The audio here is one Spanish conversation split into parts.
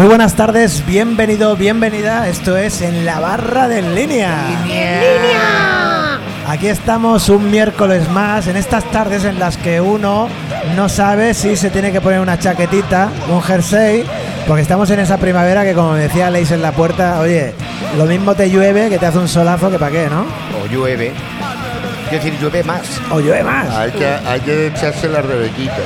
Muy buenas tardes, bienvenido, bienvenida. Esto es En la Barra de Línea. Aquí estamos un miércoles más, en estas tardes en las que uno no sabe si se tiene que poner una chaquetita, un jersey, porque estamos en esa primavera que como decía Leis en la puerta, oye, lo mismo te llueve que te hace un solazo que para qué, ¿no? O llueve. Quiero decir, llueve más. O llueve más. Hay que, hay que echarse la rebequita.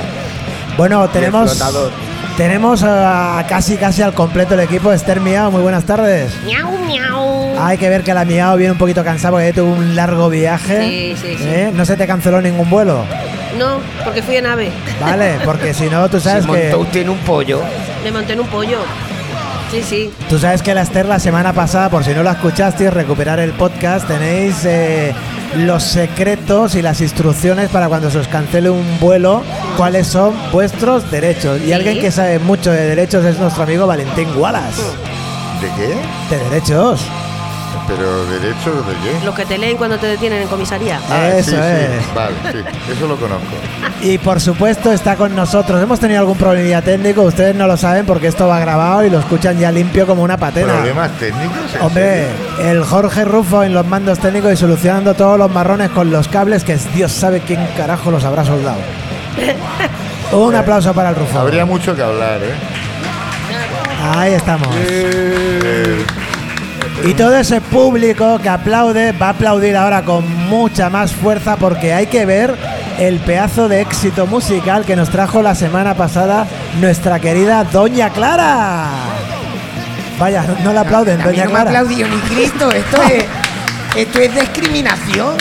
Bueno, Y el tenemos flotador. Tenemos a casi casi al completo el equipo. Esther Miao, muy buenas tardes. Miau, miau. Hay que ver que la Miao viene un poquito cansada porque tuvo un largo viaje. Sí, sí, sí. ¿Eh? No se te canceló ningún vuelo. No, porque fui en ave. Vale, porque si no, tú Se sabes montó que usted en un pollo. Me monté en un pollo. Sí, sí. tú sabes que la Esther la semana pasada, por si no la escuchasteis, recuperar el podcast, tenéis eh, los secretos y las instrucciones para cuando se os cancele un vuelo, cuáles son vuestros derechos. Y Sí. alguien que sabe mucho de derechos es nuestro amigo Valentín Wallace. ¿De qué? De derechos. ¿Pero derechos de qué? Los que te leen cuando te detienen en comisaría. Eso sí, es. sí. Vale, sí. Eso lo conozco. Y por supuesto está con nosotros. Hemos tenido algún problemilla técnico, ustedes no lo saben porque esto va grabado y lo escuchan ya limpio como una patena. ¿Problemas técnicos? ¿En Hombre, serio? el Jorge Rufo en los mandos técnicos y solucionando todos los marrones con los cables que Dios sabe quién carajo los habrá soldado. Un aplauso para el Rufo. Habría mucho que hablar, ¿eh? Ahí estamos. Eh, Y todo ese público que aplaude va a aplaudir ahora con mucha más fuerza porque hay que ver el pedazo de éxito musical que nos trajo la semana pasada nuestra querida Doña Clara. Vaya, no, no la aplauden, Doña no me Clara. aplaudió ni Cristo. Esto es, esto es discriminación.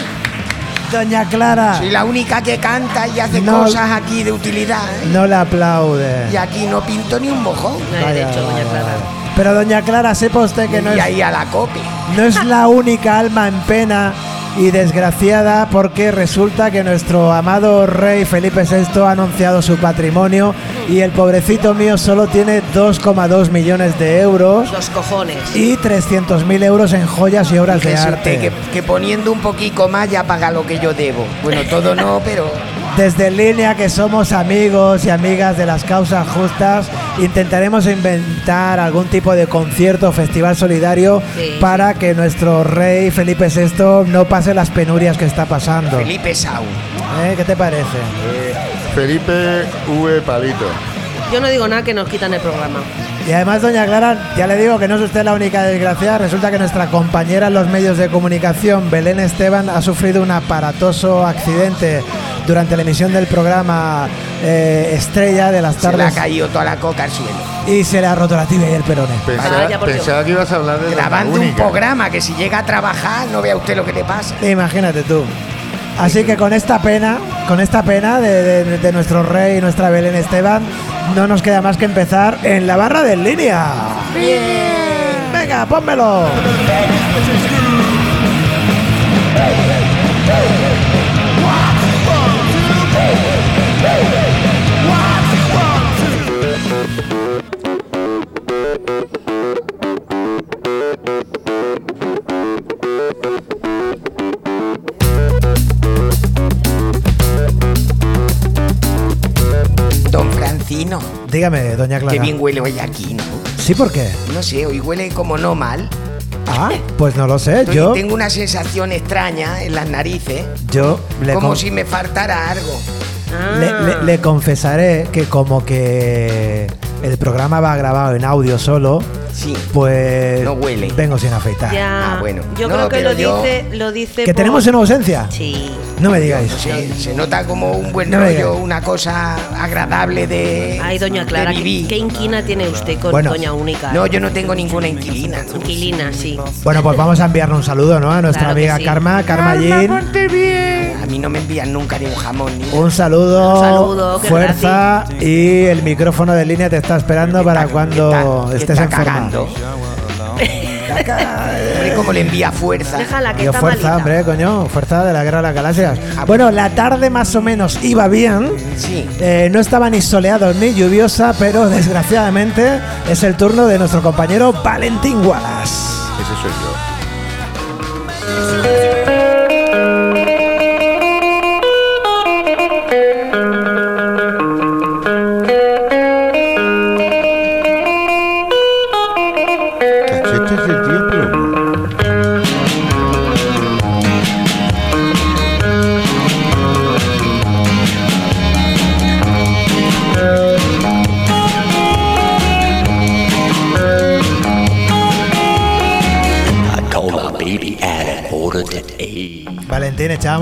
Doña Clara, Soy la única que canta y hace No. cosas aquí de utilidad. ¿eh? no la aplaude. Y aquí no pinto ni un mojón. No hay Vaya, derecho, doña Clara. Pero Doña Clara, sepa usted que no y es, ahí a la cope. no es la única alma en pena y desgraciada porque resulta que nuestro amado rey Felipe VI ha anunciado su patrimonio y el pobrecito mío solo tiene 2,2 millones de euros Los cojones. y 300.000 euros en joyas y obras de arte. que, que poniendo un poquito más ya paga lo que yo debo. Bueno, todo no, pero Desde línea que somos amigos y amigas de las causas justas, intentaremos inventar algún tipo de concierto o festival solidario Sí, para que nuestro rey Felipe VI no pase las penurias que está pasando. Felipe Sau. ¿Eh? ¿Qué te parece? eh, Felipe V. Palito. Yo no digo nada que nos quitan el programa. Y además, doña Clara, ya le digo que no es usted la única desgraciada. Resulta que nuestra compañera en los medios de comunicación, Belén Esteban, ha sufrido un aparatoso accidente durante la emisión del programa eh, Estrella de las Se le ha tardes caído toda la coca al suelo. y se le ha roto la tibia y el perone. Pensaba, que ibas a hablar de la Grabando un programa que si llega a trabajar no vea usted lo que le pasa. Imagínate tú. Así que con esta pena, con esta pena de, de- de nuestro rey y nuestra Belén Esteban, no nos queda más que empezar en la barra de línea. Venga, pónmelo. Dígame, doña Clara. qué bien huele hoy aquí, ¿no? Sí, ¿por qué? No sé, hoy huele como no mal. Ah, pues no lo sé. Estoy- Yo, Tengo una sensación extraña en las narices, yo le, como con- si me faltara algo. Ah. le, le- le confesaré que como que el programa va grabado en audio solo, Sí. pues No huele. vengo sin afeitar. Ya. Ah, bueno. Yo No, creo que lo yo- dice, lo dice. ¿Que por- tenemos en ausencia? Sí. No me digáis. Se, se nota como un buen No rollo, una cosa agradable de. Ay, doña Clara, ¿qué, vivir. qué inquina tiene usted con Bueno. doña Única? No, yo no tengo ninguna inquilina. ¿no? Inquilina, sí. Bueno, pues vamos a enviarle un saludo, ¿no? A nuestra Claro amiga sí. Karma, Karma Jean. A mí no me envían nunca ni un jamón ni Un saludo, Un saludo, fuerza y el micrófono de línea te está esperando para cuando está- estés está enferma. cagando. Hombre, como le envía fuerza. Déjala que Yo está fuerza, malita. hombre, coño, fuerza de la guerra de las galaxias. Ah, Bueno, la tarde más o menos iba bien. Sí. Eh, no estaba ni soleado ni lluviosa, pero desgraciadamente es el turno de nuestro compañero Valentín Wallace. Ese soy yo.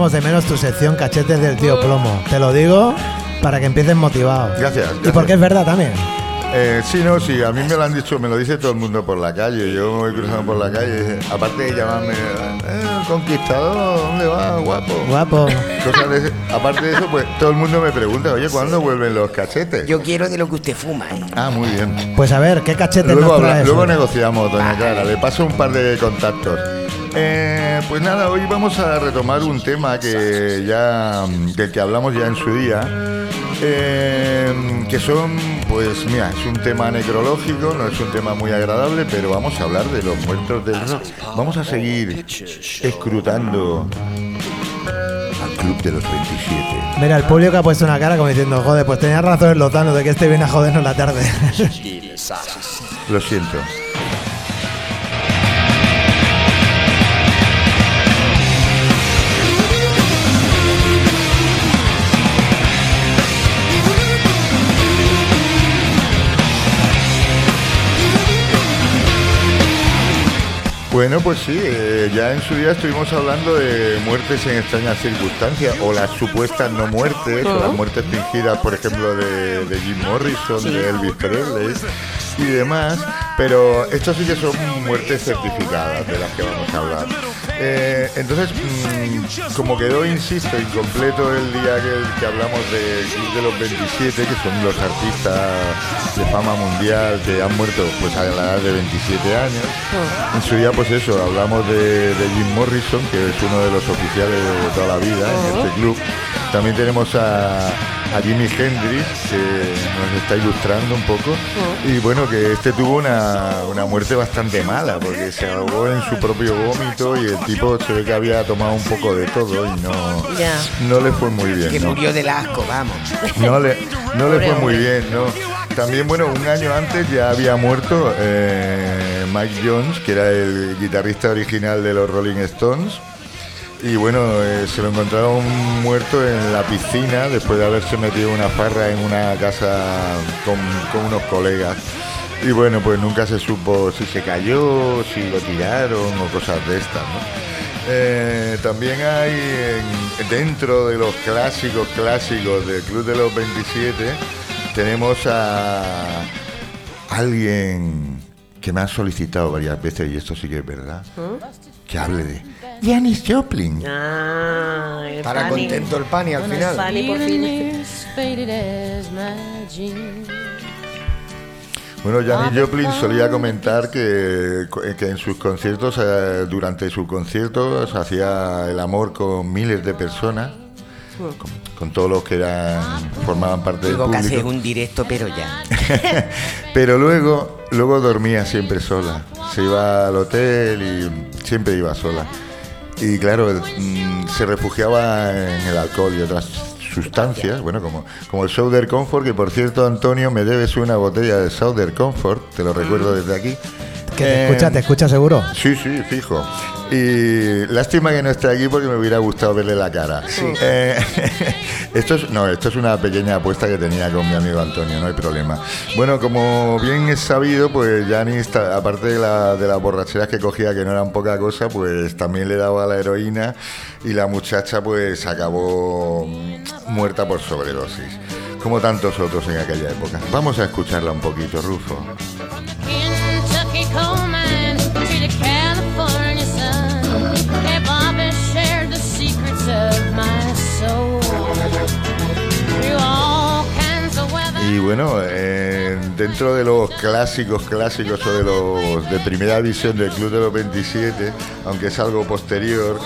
Echábamos de menos tu sección cachetes del tío plomo. Te lo digo para que empieces motivado. Gracias, Y gracias. porque es verdad también. Eh, sí, no, sí, a mí me lo han dicho, me lo dice todo el mundo por la calle. Yo me voy cruzando por la calle, aparte de llamarme, eh, conquistador, ¿dónde va, guapo? Guapo. Cosas de ese- aparte de eso, pues todo el mundo me pregunta, oye, ¿cuándo vuelven los cachetes? Yo quiero de lo que usted fuma, ¿eh? Ah, muy bien. Pues a ver, ¿qué cachetes Luego, nos habla- traes? luego negociamos, doña Clara. Le paso un par de contactos. Eh, pues nada, hoy vamos a retomar un tema que ya del que hablamos ya en su día. eh, que son, pues mira, es un tema necrológico, no es un tema muy agradable, pero vamos a hablar de los muertos del rock. Vamos a seguir escrutando al Club de los 27. Mira, el público ha puesto una cara como diciendo, joder, pues tenía razón el lotano de que este viene a jodernos la tarde. Lo siento. Bueno, pues sí, eh, ya en su día estuvimos hablando de muertes en extrañas circunstancias, o las supuestas no muertes, o las muertes fingidas, por ejemplo, de, de Jim Morrison, de Elvis Presley y demás, pero estos sí que son muertes certificadas de las que vamos a hablar. Eh, entonces, mm, como quedó, insisto, incompleto el día que, que hablamos de Club de los 27, que son los artistas de fama mundial que han muerto pues a la edad de 27 años, en su día pues eso, hablamos de, de Jim Morrison, que es uno de los oficiales de toda la vida en este club. También tenemos a, a Jimi Hendrix, que nos está ilustrando un poco. Y bueno, que este tuvo una, una muerte bastante mala, porque se ahogó en su propio vómito y el tipo se ve que había tomado un poco de todo y no, no le fue muy bien. Que ¿no? murió del asco, vamos. No le, no le fue muy bien, ¿no? También, bueno, un año antes ya había muerto eh, Mike Jones, que era el guitarrista original de los Rolling Stones. Y bueno, eh, se lo encontraron muerto en la piscina después de haberse metido una farra en una casa con, con unos colegas. Y bueno, pues nunca se supo si se cayó, si lo tiraron o cosas de estas, ¿no? Eh, también hay en- dentro de los clásicos clásicos del Club de los 27 tenemos a alguien que me ha solicitado varias veces y esto sí que es verdad que hable de Janis Joplin. Ah, el Fanny. contento el pan y al final. Fanny, por fin. Bueno, Janis Joplin solía comentar que, que en sus conciertos, eh, durante sus conciertos, hacía el amor con miles de personas, con, con todos los que eran formaban parte del público. un directo, pero ya. Pero luego, luego dormía siempre sola. Se iba al hotel y siempre iba sola. Y claro, mm, se refugiaba en el alcohol y otras sustancias, bueno, como, como el Southern Comfort, que por cierto, Antonio, me debes una botella de Southern Comfort, te lo recuerdo desde aquí. Que te Eh, escucha, te escucha seguro. Sí, sí, fijo. Y lástima que no esté aquí porque me hubiera gustado verle la cara. Eh, esto es, no, esto es una pequeña apuesta que tenía con mi amigo Antonio, no hay problema. Bueno, como bien es sabido, pues Janis, aparte de, la, de las borracheras que cogía, que no eran poca cosa, pues también le daba la heroína y la muchacha pues acabó muerta por sobredosis, como tantos otros en aquella época. Vamos a escucharla un poquito, Rufo. Y bueno, eh, dentro de los clásicos clásicos o de los de primera visión del Club de los 27, aunque es algo posterior,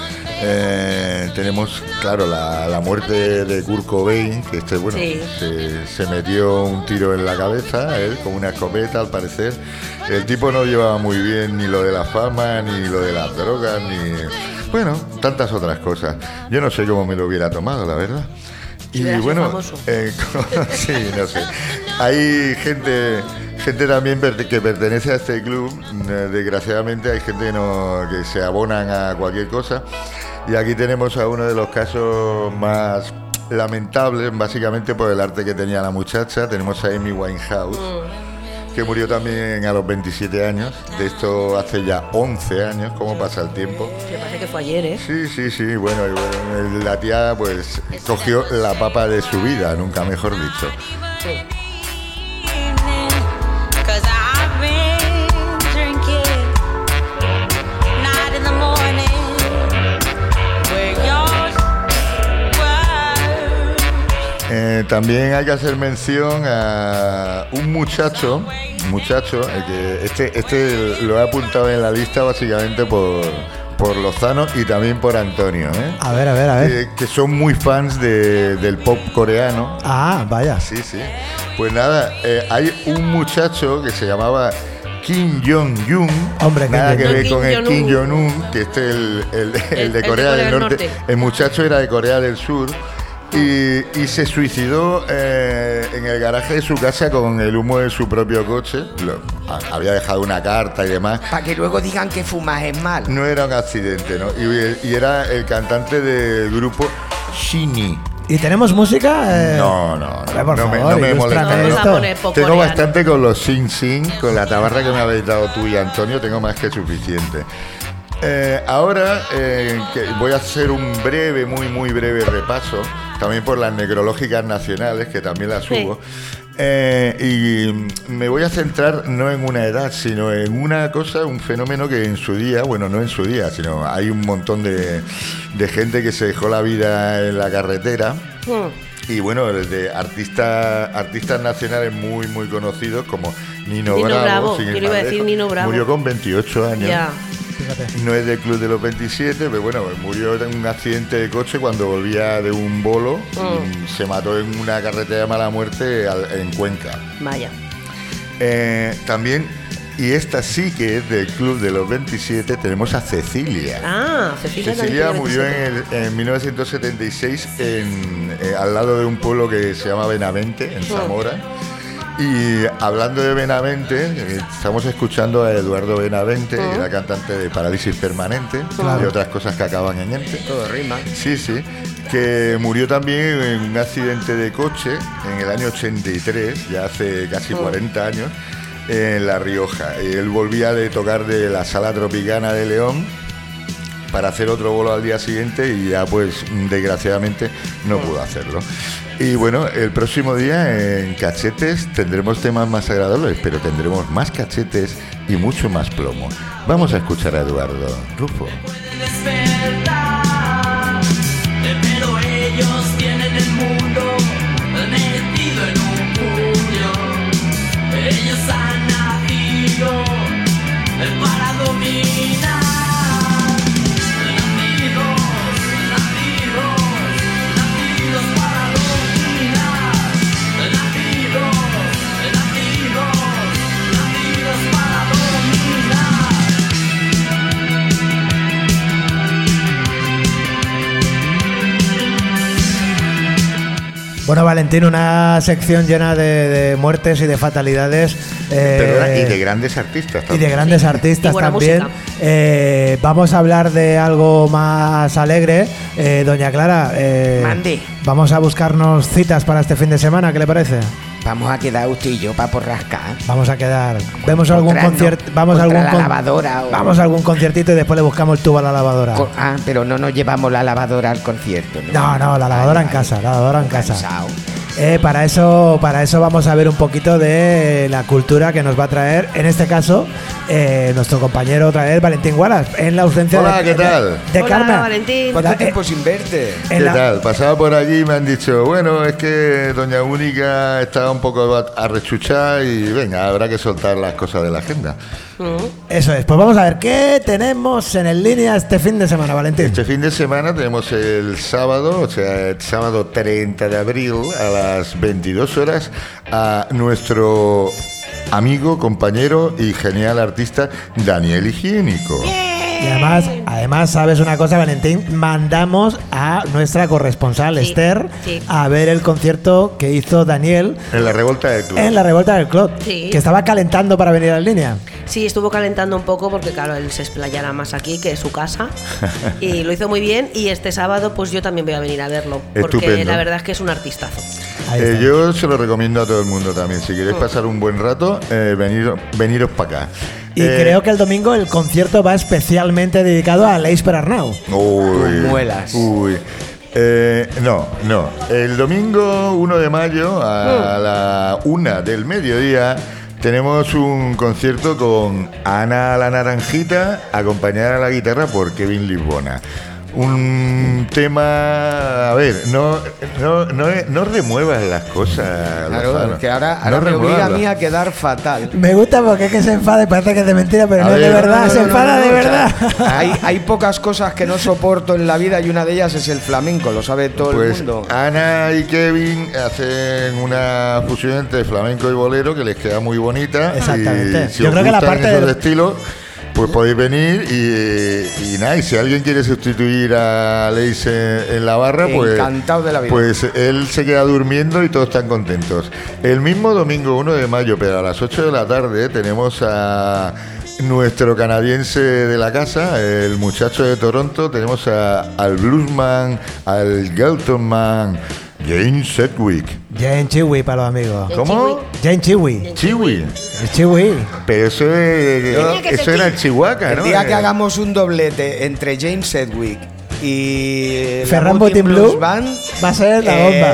eh, tenemos, claro, la, la muerte de Kurt Cobain, que este, bueno, Sí. se, se metió un tiro en la cabeza, él, con una escopeta al parecer. El tipo no llevaba muy bien ni lo de la fama, ni lo de las drogas, ni... Bueno, tantas otras cosas. Yo no sé cómo me lo hubiera tomado, la verdad. Y bueno, eh, sí, no sé. Hay gente, gente también que pertenece a este club. Eh, Desgraciadamente hay gente que, no, que se abonan a cualquier cosa. Y aquí tenemos a uno de los casos más lamentables, básicamente por el arte que tenía la muchacha. Tenemos a Amy Winehouse. Que murió también a los 27 años. De esto hace ya 11 años, cómo pasa el tiempo. Me parece que fue ayer, ¿eh? Sí, sí, sí, bueno, y bueno, la tía pues cogió la papa de su vida, nunca mejor dicho. Eh, también hay que hacer mención a un muchacho, muchacho, eh, que este, este lo he apuntado en la lista básicamente por, por Lozano y también por Antonio, ¿eh? A ver, a ver, a ver. que, que son muy fans de- del pop coreano. Ah, vaya. Sí, sí. Pues nada, eh, hay un muchacho que se llamaba Kim Jong-un. Hombre, nada que ver con el Kim Jong-un. Que este es el, el- el El- de Corea del Norte. Norte. El muchacho era de Corea del Sur. Y, y se suicidó eh, en el garaje de su casa con el humo de su propio coche. Lo- a- había dejado una carta y demás. Para que luego digan que fumar es malo. No era un accidente, ¿no? Y, y era el cantante del grupo Shini. ¿Y tenemos música? Eh, No, no, no. Por no me, favor, no me molesta. Tengo bastante con los Sing Sing, con la tabarra que me habéis dado tú y Antonio, tengo más que suficiente. Eh, ahora eh, que voy a hacer un breve, muy, muy breve repaso, también por las necrológicas nacionales, que también las Sí. hubo. Eh, y me voy a centrar no en una edad, sino en una cosa, un fenómeno que en su día, bueno, no en su día, sino hay un montón de, de gente que se dejó la vida en la carretera. Hmm. Y bueno, desde artistas artistas nacionales muy muy conocidos como Nino, Nino Bravo, Bravo, yo iba a decir Nino Bravo. murió con 28 años. No es del club de los 27, pero bueno, murió en un accidente de coche cuando volvía de un bolo. Mm. y se mató en una carretera de mala muerte en Cuenca. Vaya. Eh, también, y esta sí que es del club de los 27, tenemos a Cecilia. Ah, Cecilia, Cecilia murió en, el- en 1976 en, eh, al lado de un pueblo que se llama Benavente, Oh. en Zamora. Y hablando de Benavente, eh, estamos escuchando a Eduardo Benavente, que era cantante de Parálisis Permanente Claro. y otras cosas que acaban en ente. Todo rima. Sí, sí, que murió también en un accidente de coche en el año 83, ya hace casi 40 años, en La Rioja. Él volvía de tocar de la Sala Tropicana de León para hacer otro bolo al día siguiente y ya pues desgraciadamente no pudo hacerlo. Y bueno, el próximo día en cachetes tendremos temas más agradables, pero tendremos más cachetes y mucho más plomo. Vamos a escuchar a Eduardo Rufo. Bueno, Valentín, una sección llena de, de muertes y de fatalidades. eh, Perdona, y de grandes artistas y también. de grandes Sí. artistas Y también. Eh, vamos a hablar de algo más alegre. Eh, Doña Clara, eh, Mande. vamos a buscarnos citas para este fin de semana, ¿qué le parece? Vamos a quedar usted y yo para porrascar. Vamos a quedar. Vemos algún concierto. Vamos a algún la lavadora o- Vamos a algún conciertito y después le buscamos el tubo a la lavadora. Co- Ah, pero no nos llevamos la lavadora al concierto, ¿no? No, no, la lavadora en casa, la lavadora en casa. Eh, para eso, para eso vamos a ver un poquito de la cultura que nos va a traer, en este caso, eh, nuestro compañero otra vez, Valentín Wallace, en la ausencia Hola, de, ¿qué tal? de, de Hola, Carmen. Valentín. ¿Cuánto La- eh, tiempo sin verte? ¿Qué la- tal? Pasaba por allí y me han dicho, bueno, es que Doña Única estaba un poco arrechuchada y venga, habrá que soltar las cosas de la agenda. Eso es. Pues vamos a ver qué tenemos en el línea este fin de semana, Valentín. Este fin de semana tenemos el sábado, o sea, el sábado 30 de abril a las 22 horas a nuestro amigo, compañero y genial artista Daniel Higiénico. Y además, además, sabes una cosa, Valentín, mandamos a nuestra corresponsal Sí, Esther sí. a ver el concierto que hizo Daniel En la revolta del club. en la revuelta del club, Sí. que estaba calentando para venir a la línea. Sí, estuvo calentando un poco porque, claro, él se explayará más aquí que en su casa. y lo hizo muy bien. Y este sábado, pues yo también voy a venir a verlo. Porque Estupendo. la verdad es que es un artistazo. Ahí Eh, está. yo se lo recomiendo a todo el mundo también. Si queréis pasar un buen rato, eh, venir, veniros para acá. Y Eh, creo que el domingo el concierto va especialmente dedicado a Leis Arnau. Uy, muelas. Uy. Eh, no, no. El domingo 1 de mayo a la una del mediodía tenemos un concierto con Ana la Naranjita, acompañada a la guitarra por Kevin Lisbona. Un tema, a ver, no, no, no, no remuevas las cosas. Claro, Lozano. que ahora, ahora No me obliga a mí a quedar fatal. Me gusta porque es que se enfade, parece que es de mentira, pero A no es de ver, verdad, No, no, se enfada no, de verdad. hay, hay pocas cosas que no soporto en la vida y una de ellas es el flamenco, lo sabe todo el Pues mundo. Ana y Kevin hacen una fusión entre flamenco y bolero que les queda muy bonita. Exactamente. Y si Yo os creo que la parte del- estilos, pues podéis venir y, y nada, y si alguien quiere sustituir a Leis en, en la barra, pues, Encantado de la vida. pues él se queda durmiendo y todos están contentos. El mismo domingo 1 de mayo, pero a las 8 de la tarde, tenemos a nuestro canadiense de la casa, el muchacho de Toronto, tenemos a- al bluesman, al Geltonman, James Sedgwick. Jane Chiwi para los amigos. ¿Cómo? Jane Chiwi. Chiwi. El Chiwi. Pero eso, es- Tenía que eso ser era Chi- Chihuahua, El ¿no? día que Eh, hagamos un doblete entre James Sedgwick y Ferran Botin Botin Blue Blues Band, va a ser la bomba.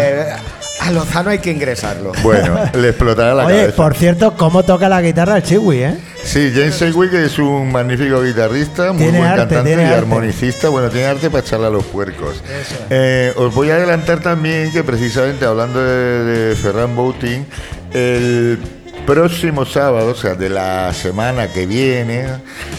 A Lozano hay que ingresarlo. Bueno, le explotará la Oye, cabeza. por cierto, ¿cómo toca la guitarra el Chiwi, eh? Sí, James Sedgwick es un magnífico guitarrista, muy Tiene buen arte, cantante y arte. armonicista. Bueno, tiene arte para echarle a los puercos. Eh, os voy a adelantar también que precisamente hablando de, de Ferran Boutin, el próximo sábado, o sea, de la semana que viene,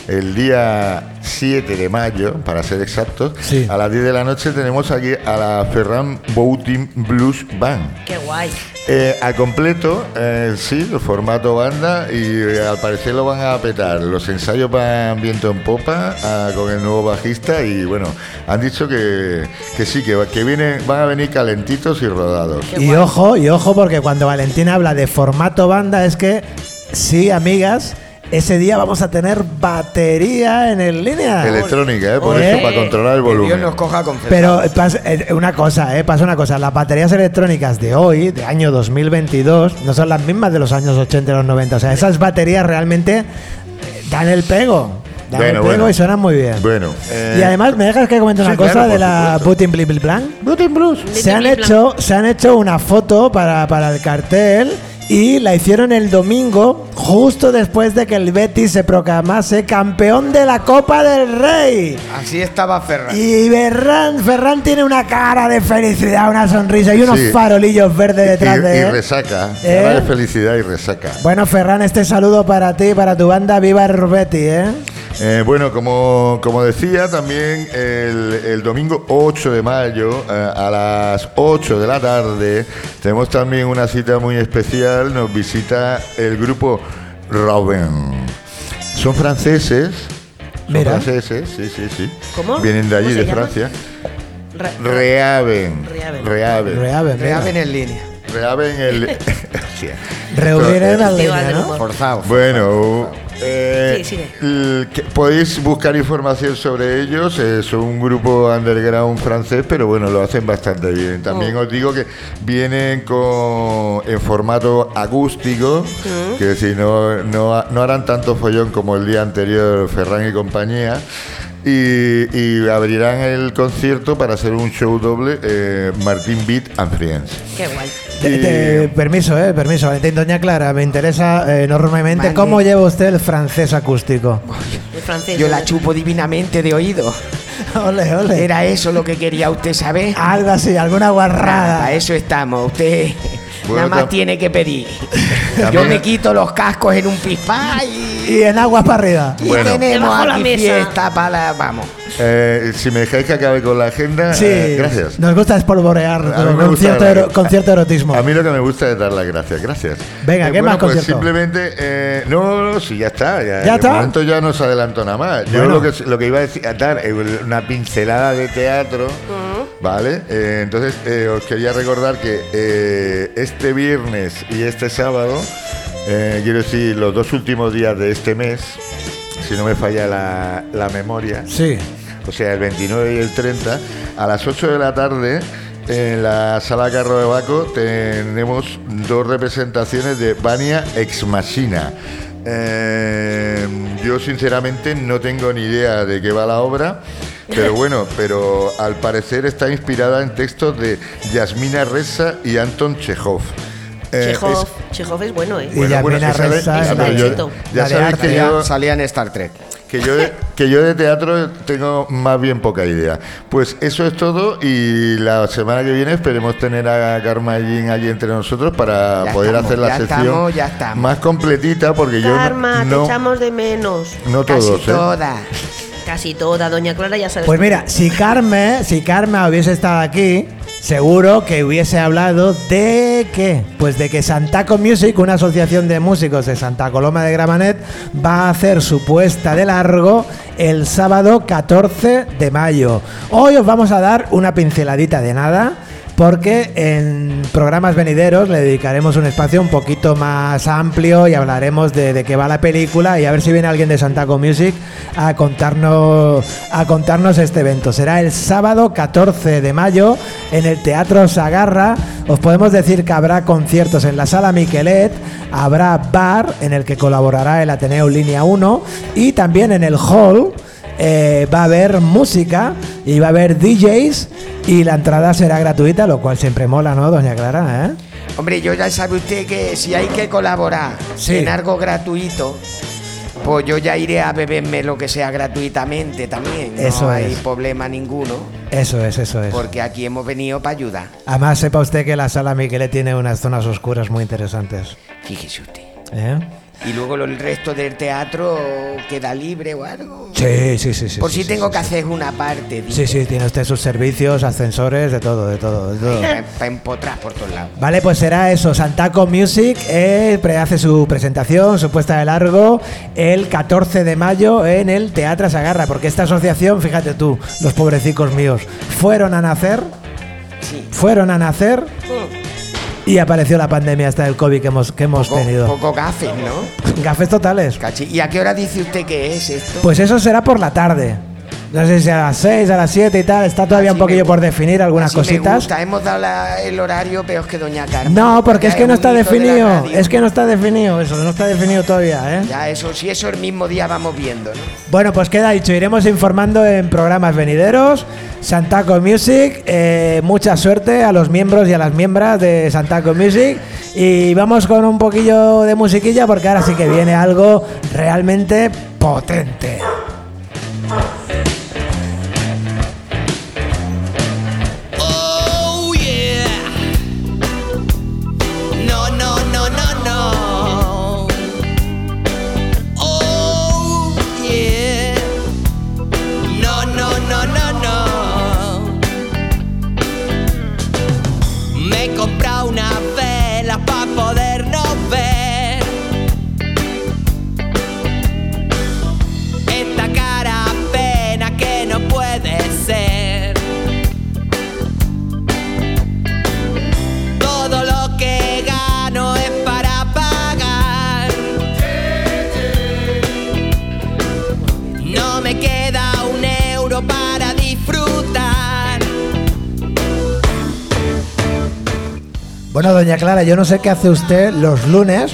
el día 7 de mayo, para ser exactos, Sí. a las 10 de la noche tenemos aquí a la Ferran Boutin Blues Band. Qué guay. Eh, al completo, eh, sí, el formato banda y eh, al parecer lo van a petar. Los ensayos van viento en popa ah, con el nuevo bajista y bueno, han dicho que, que sí, que, que vienen, van a venir calentitos y rodados. Qué Y guay. ojo, y ojo, porque cuando Valentina habla de formato banda, es que sí, amigas, ese día vamos a tener batería en el línea. Electrónica, ¿eh? por Oye. eso, para controlar el Dios volumen. nos coja con Pero pas- eh, una cosa, eh, pasa una cosa, las baterías electrónicas de hoy, de año 2022, no son las mismas de los años 80 y los 90. O sea, esas baterías realmente eh, dan el pego. Dan Bueno, el pego bueno. y suenan muy bien. Bueno, eh, y además, ¿me dejas que comente una sí, cosa claro, de la. Putin Bli Bli Blanc? Blues. Se han, hecho, se han hecho una foto para, para el cartel y la hicieron el domingo, justo después de que el Betis se proclamase campeón de la Copa del Rey. Así estaba Ferran. Y Ferran, Ferran tiene una cara de felicidad, una sonrisa y unos Sí. farolillos verdes detrás y, de y él. resaca, ¿Eh? cara de felicidad y resaca. Bueno, Ferran, este saludo para ti y para tu banda Viva el Betis, ¿eh? Eh, bueno, como, como decía, también el, el domingo 8 de mayo eh, a las 8 de la tarde tenemos también una cita muy especial. Nos visita el grupo Robin. Son franceses. Son Mira. franceses, sí, sí, sí. ¿Cómo? Vienen de allí, ¿Cómo se de llama? Francia. Re- Reaven. Reaven. Reaven. Reaven. Reaven en línea. Reaven el. Hostia. Reunir en línea, ¿no? Forzado. Bueno, eh, Sí, que- podéis buscar información sobre ellos. eh, son un grupo underground francés, pero bueno, lo hacen bastante bien. También Oh. os digo que vienen con en formato acústico, Mm. que si no, no, no harán tanto follón como el día anterior Ferran y compañía. Y, y abrirán el concierto para hacer un show doble eh, Martín Beat and Friends. Qué guay. Te- te- permiso, eh, permiso, Valentín. Doña Clara, me interesa eh, enormemente Vale. cómo lleva usted el francés acústico. El francés. Yo ¿no? la chupo divinamente de oído. ole, ole. Era eso lo que quería usted saber. Algo así, alguna guarrada. para eso estamos. Usted Bueno, nada más tiene que pedir. Yo me quito los cascos en un pispá y, Y en aguas para arriba. y Bueno. tenemos Debajo la aquí mesa. fiesta para la... Vamos. Eh, si me dejáis que acabe con la agenda, Sí, eh, gracias. Nos gusta espolvorear con, gusta cierto, dar- ero- con cierto erotismo. A mí lo que me gusta es dar las gracias, gracias. Venga, ¿qué más Pues concierto? simplemente, eh, no, no, sí, ya está. Ya, ¿Ya de está? momento ya no se adelantó nada más. Yo Bueno. lo que, lo que iba a decir, a dar eh, una pincelada de teatro, ¿vale? Eh, entonces, eh, os quería recordar que eh, este viernes y este sábado, eh, quiero decir, los dos últimos días de este mes, si no me falla la, la memoria, Sí. O sea, el 29 y el 30, a las 8 de la tarde, en la sala Carro de Baco, tenemos dos representaciones de Vania Ex Machina. Eh, yo sinceramente no tengo ni idea de qué va la obra, pero bueno, pero al parecer está inspirada en textos de Yasmina Reza y Anton Chekhov. Eh, Chekhov, es- Chekhov es bueno, ¿eh? Y Yasmina es que sabe- Reza ya, yo- sabéis que Salía, yo, salía en Star Trek. que yo, de, que yo de teatro tengo más bien poca idea. Pues eso es todo y la semana que viene esperemos tener a Karma Jean aquí entre nosotros para Ya poder estamos, hacer la ya sección estamos, ya estamos. más completita porque yo Karma, no, te no, echamos de menos. no Casi todos, ¿eh? todas. Casi toda, doña Clara, ya sabes. Pues mira, si Carmen, si Carmen hubiese estado aquí, seguro que hubiese hablado de qué? Pues de que Santaco Music, una asociación de músicos de Santa Coloma de Gramanet, va a hacer su puesta de largo el sábado 14 de mayo. Hoy os vamos a dar una pinceladita de nada. Porque en programas venideros le dedicaremos un espacio un poquito más amplio y hablaremos de, qué va la película y a ver si viene alguien de Santaco Music a contarnos, a contarnos este evento. Será el sábado 14 de mayo en el Teatro Sagarra. Os podemos decir que habrá conciertos en la Sala Miquelet, habrá bar en el que colaborará el Ateneo Línea 1 y también en el hall eh, va a haber música y va a haber DJs y la entrada será gratuita, lo cual siempre mola, ¿no, doña Clara? ¿eh? Hombre, yo ya sabe usted que si hay que colaborar Sí. en algo gratuito, pues yo ya iré a beberme lo que sea gratuitamente también. Eso no hay es. problema ninguno, Eso es, eso es. porque aquí hemos venido para ayudar. Además, sepa usted que la sala Miquelet tiene unas zonas oscuras muy interesantes. Fíjese usted. ¿eh? Y luego el resto del teatro queda libre o algo. Sí, sí, sí. sí Por si sí, tengo sí, que hacer una parte. digo, Sí, sí, tiene usted sus servicios, ascensores, de todo, de todo, de todo. Para empotrar por todos lados. Vale, pues será eso. Santaco Music eh, hace su presentación, su puesta de largo, el 14 de mayo en el Teatro Sagarra. Porque esta asociación, fíjate tú, los pobrecicos míos, fueron a nacer, Sí. fueron a nacer y apareció la pandemia hasta el COVID que hemos, que hemos Poco, tenido. poco gafes, ¿no? Gafes totales. Cachi. ¿Y a qué hora dice usted que es esto? Pues eso será por la tarde. No sé si a las 6, a las 7 y tal. Está todavía Así un poquillo me por definir algunas Así me cositas. gusta. Hemos dado la- el horario peor que Doña Carmen. No, porque es que no está de definido. Es que no está definido eso, no está definido todavía, ¿eh? Ya, eso, si eso el mismo día vamos viendo, ¿no? Bueno, pues queda dicho, iremos informando en programas venideros. Santaco Music, eh, mucha suerte a los miembros y a las miembros de Santaco Music. Y vamos con un poquillo de musiquilla porque ahora sí que viene algo realmente potente. Bueno, doña Clara, yo no sé qué hace usted los lunes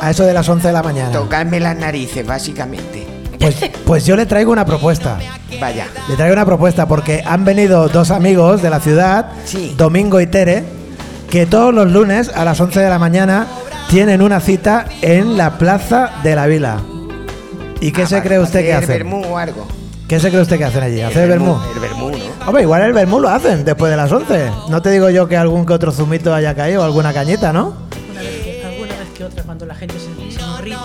a eso de las 11 de la mañana. Tocarme las narices, básicamente. Pues, pues yo le traigo una propuesta. Vaya. Le traigo una propuesta porque han venido dos amigos de la ciudad, Sí. Domingo y Tere, que todos los lunes a las 11 de la mañana tienen una cita en la Plaza de la Vila. ¿Y qué Ah, se cree usted que hacer hacen? vermú o algo. ¿Qué se cree usted que hacen allí? ¿Hacer vermú? El vermú. Hombre, igual el vermú lo hacen después de las 11. No te digo yo que algún que otro zumito haya caído alguna cañita, ¿no? Alguna vez que, alguna vez que otra, cuando la gente se, se irrita,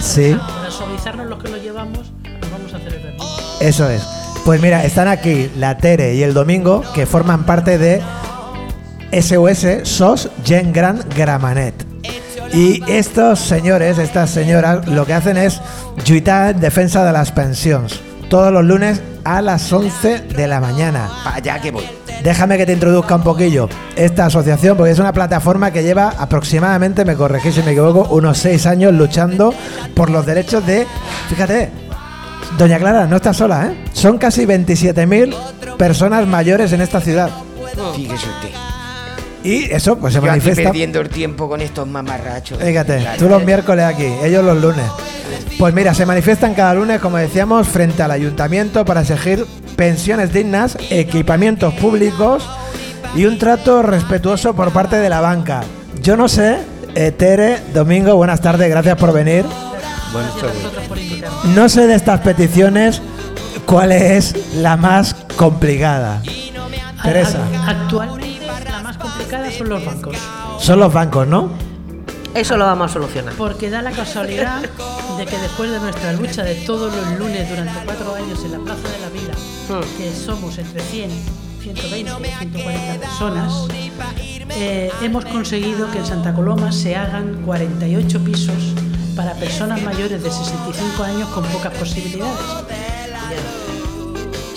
Sí. para suavizarnos los que lo llevamos, nos vamos a hacer el vermú. Eso es. Pues mira, están aquí la Tere y el Domingo, que forman parte de SOS SOS Gen Gran Gramanet. Y estos señores, estas señoras, lo que hacen es lluitar en defensa de las pensiones. Todos los lunes a las 11 de la mañana. Para allá que voy. Déjame que te introduzca un poquillo esta asociación, porque es una plataforma que lleva aproximadamente, me corregís si me equivoco, unos seis años luchando por los derechos de. Fíjate, Doña Clara, no está sola, ¿eh? Son casi 27.000 personas mayores en esta ciudad. Fíjese usted. Y eso, pues se Yo aquí manifiesta. perdiendo el tiempo con estos mamarrachos. Fíjate, Claro. tú los miércoles aquí, ellos los lunes. Pues mira, se manifiestan cada lunes, como decíamos, frente al ayuntamiento para exigir pensiones dignas, equipamientos públicos y un trato respetuoso por parte de la banca. Yo no sé, eh, Tere, Domingo, buenas tardes, gracias por venir. Por invitarme. No sé de estas peticiones cuál es la más complicada. Teresa, Actualmente son los bancos. son los bancos, ¿no? Eso lo vamos a solucionar. Porque da la casualidad de que después de nuestra lucha de todos los lunes durante cuatro años en la Plaza de la Vida, Hmm. que somos entre 100, 120 y 140 personas, eh, hemos conseguido que en Santa Coloma se hagan 48 pisos para personas mayores de 65 años con pocas posibilidades.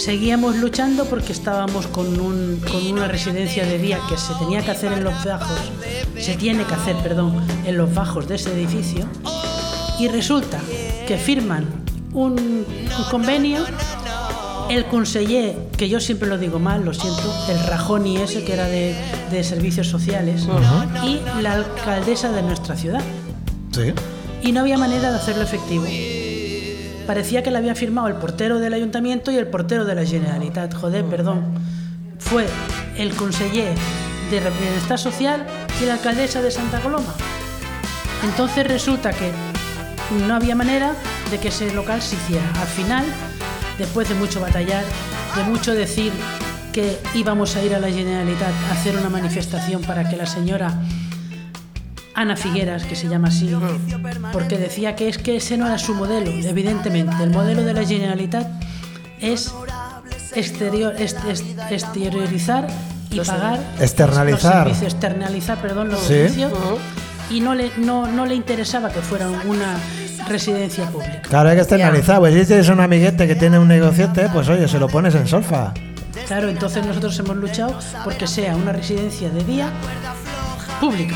Seguíamos luchando porque estábamos con, un- con una residencia de día que se tenía que hacer en los bajos, se tiene que hacer, perdón, en los bajos de ese edificio. Y resulta que firman un, un convenio, el conseller, que yo siempre lo digo mal, lo siento, el Rajoni ese que era de, de servicios sociales, y la alcaldesa de nuestra ciudad Sí. y no había manera de hacerlo efectivo. Parecía que la había firmado el portero del ayuntamiento y el portero de la Generalitat. Joder, perdón. Fue el conseller de Bienestar Social y la alcaldesa de Santa Coloma. Entonces resulta que no había manera de que ese local se hiciera. Al final, después de mucho batallar, de mucho decir que íbamos a ir a la Generalitat a hacer una manifestación para que la señora Ana Figueras, que se llama así, porque decía que es que ese no era su modelo, evidentemente. El modelo de la Generalitat es exterior, est- est- exteriorizar y pagar Externalizar. los servicios, externalizar, perdón, los Sí. servicios y no le, no, no le interesaba que fuera una residencia pública. Claro, hay que externalizar. Pues si tienes un amiguete que tiene un negociete, pues oye, se lo pones en solfa. Claro, entonces nosotros hemos luchado porque sea una residencia de día pública.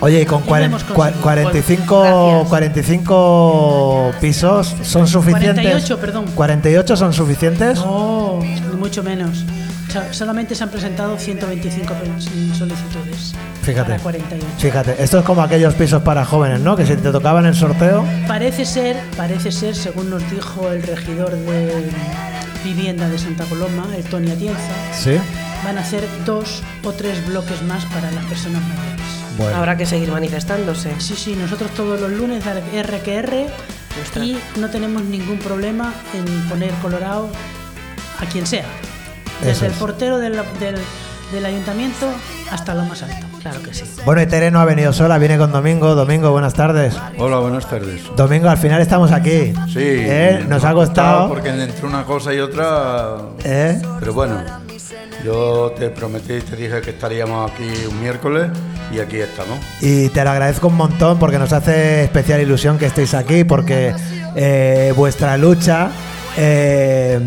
Oye, con cuaren- cua- conseguido. 45, Gracias. 45 pisos son suficientes. 48, perdón. 48 son suficientes. No, mucho menos. O sea, solamente se han presentado 125 solicitudes. Fíjate. Para 48. Fíjate, esto es como aquellos pisos para jóvenes, ¿no? Que si te tocaban el sorteo, Parece ser, parece ser, según nos dijo el regidor de vivienda de Santa Coloma, el Tony Atienza, sí. van a hacer dos o tres bloques más para las personas mayores. Bueno, Habrá que seguir manifestándose. Sí, sí, nosotros todos los lunes dar R que R Ostras. y no tenemos ningún problema en poner colorado a quien sea. Desde Eso el es. portero del, del- del ayuntamiento hasta lo más alto. Claro que sí. bueno, y Tere no ha venido sola, viene con Domingo. Domingo, buenas tardes. Hola, buenas tardes. Domingo, al final estamos aquí. Sí, ¿Eh? Nos ha costado. Porque entre una cosa y otra. ¿Eh? Pero bueno, yo te prometí y te dije que estaríamos aquí un miércoles y aquí estamos. Y te lo agradezco un montón porque nos hace especial ilusión que estéis aquí, porque eh, vuestra lucha eh,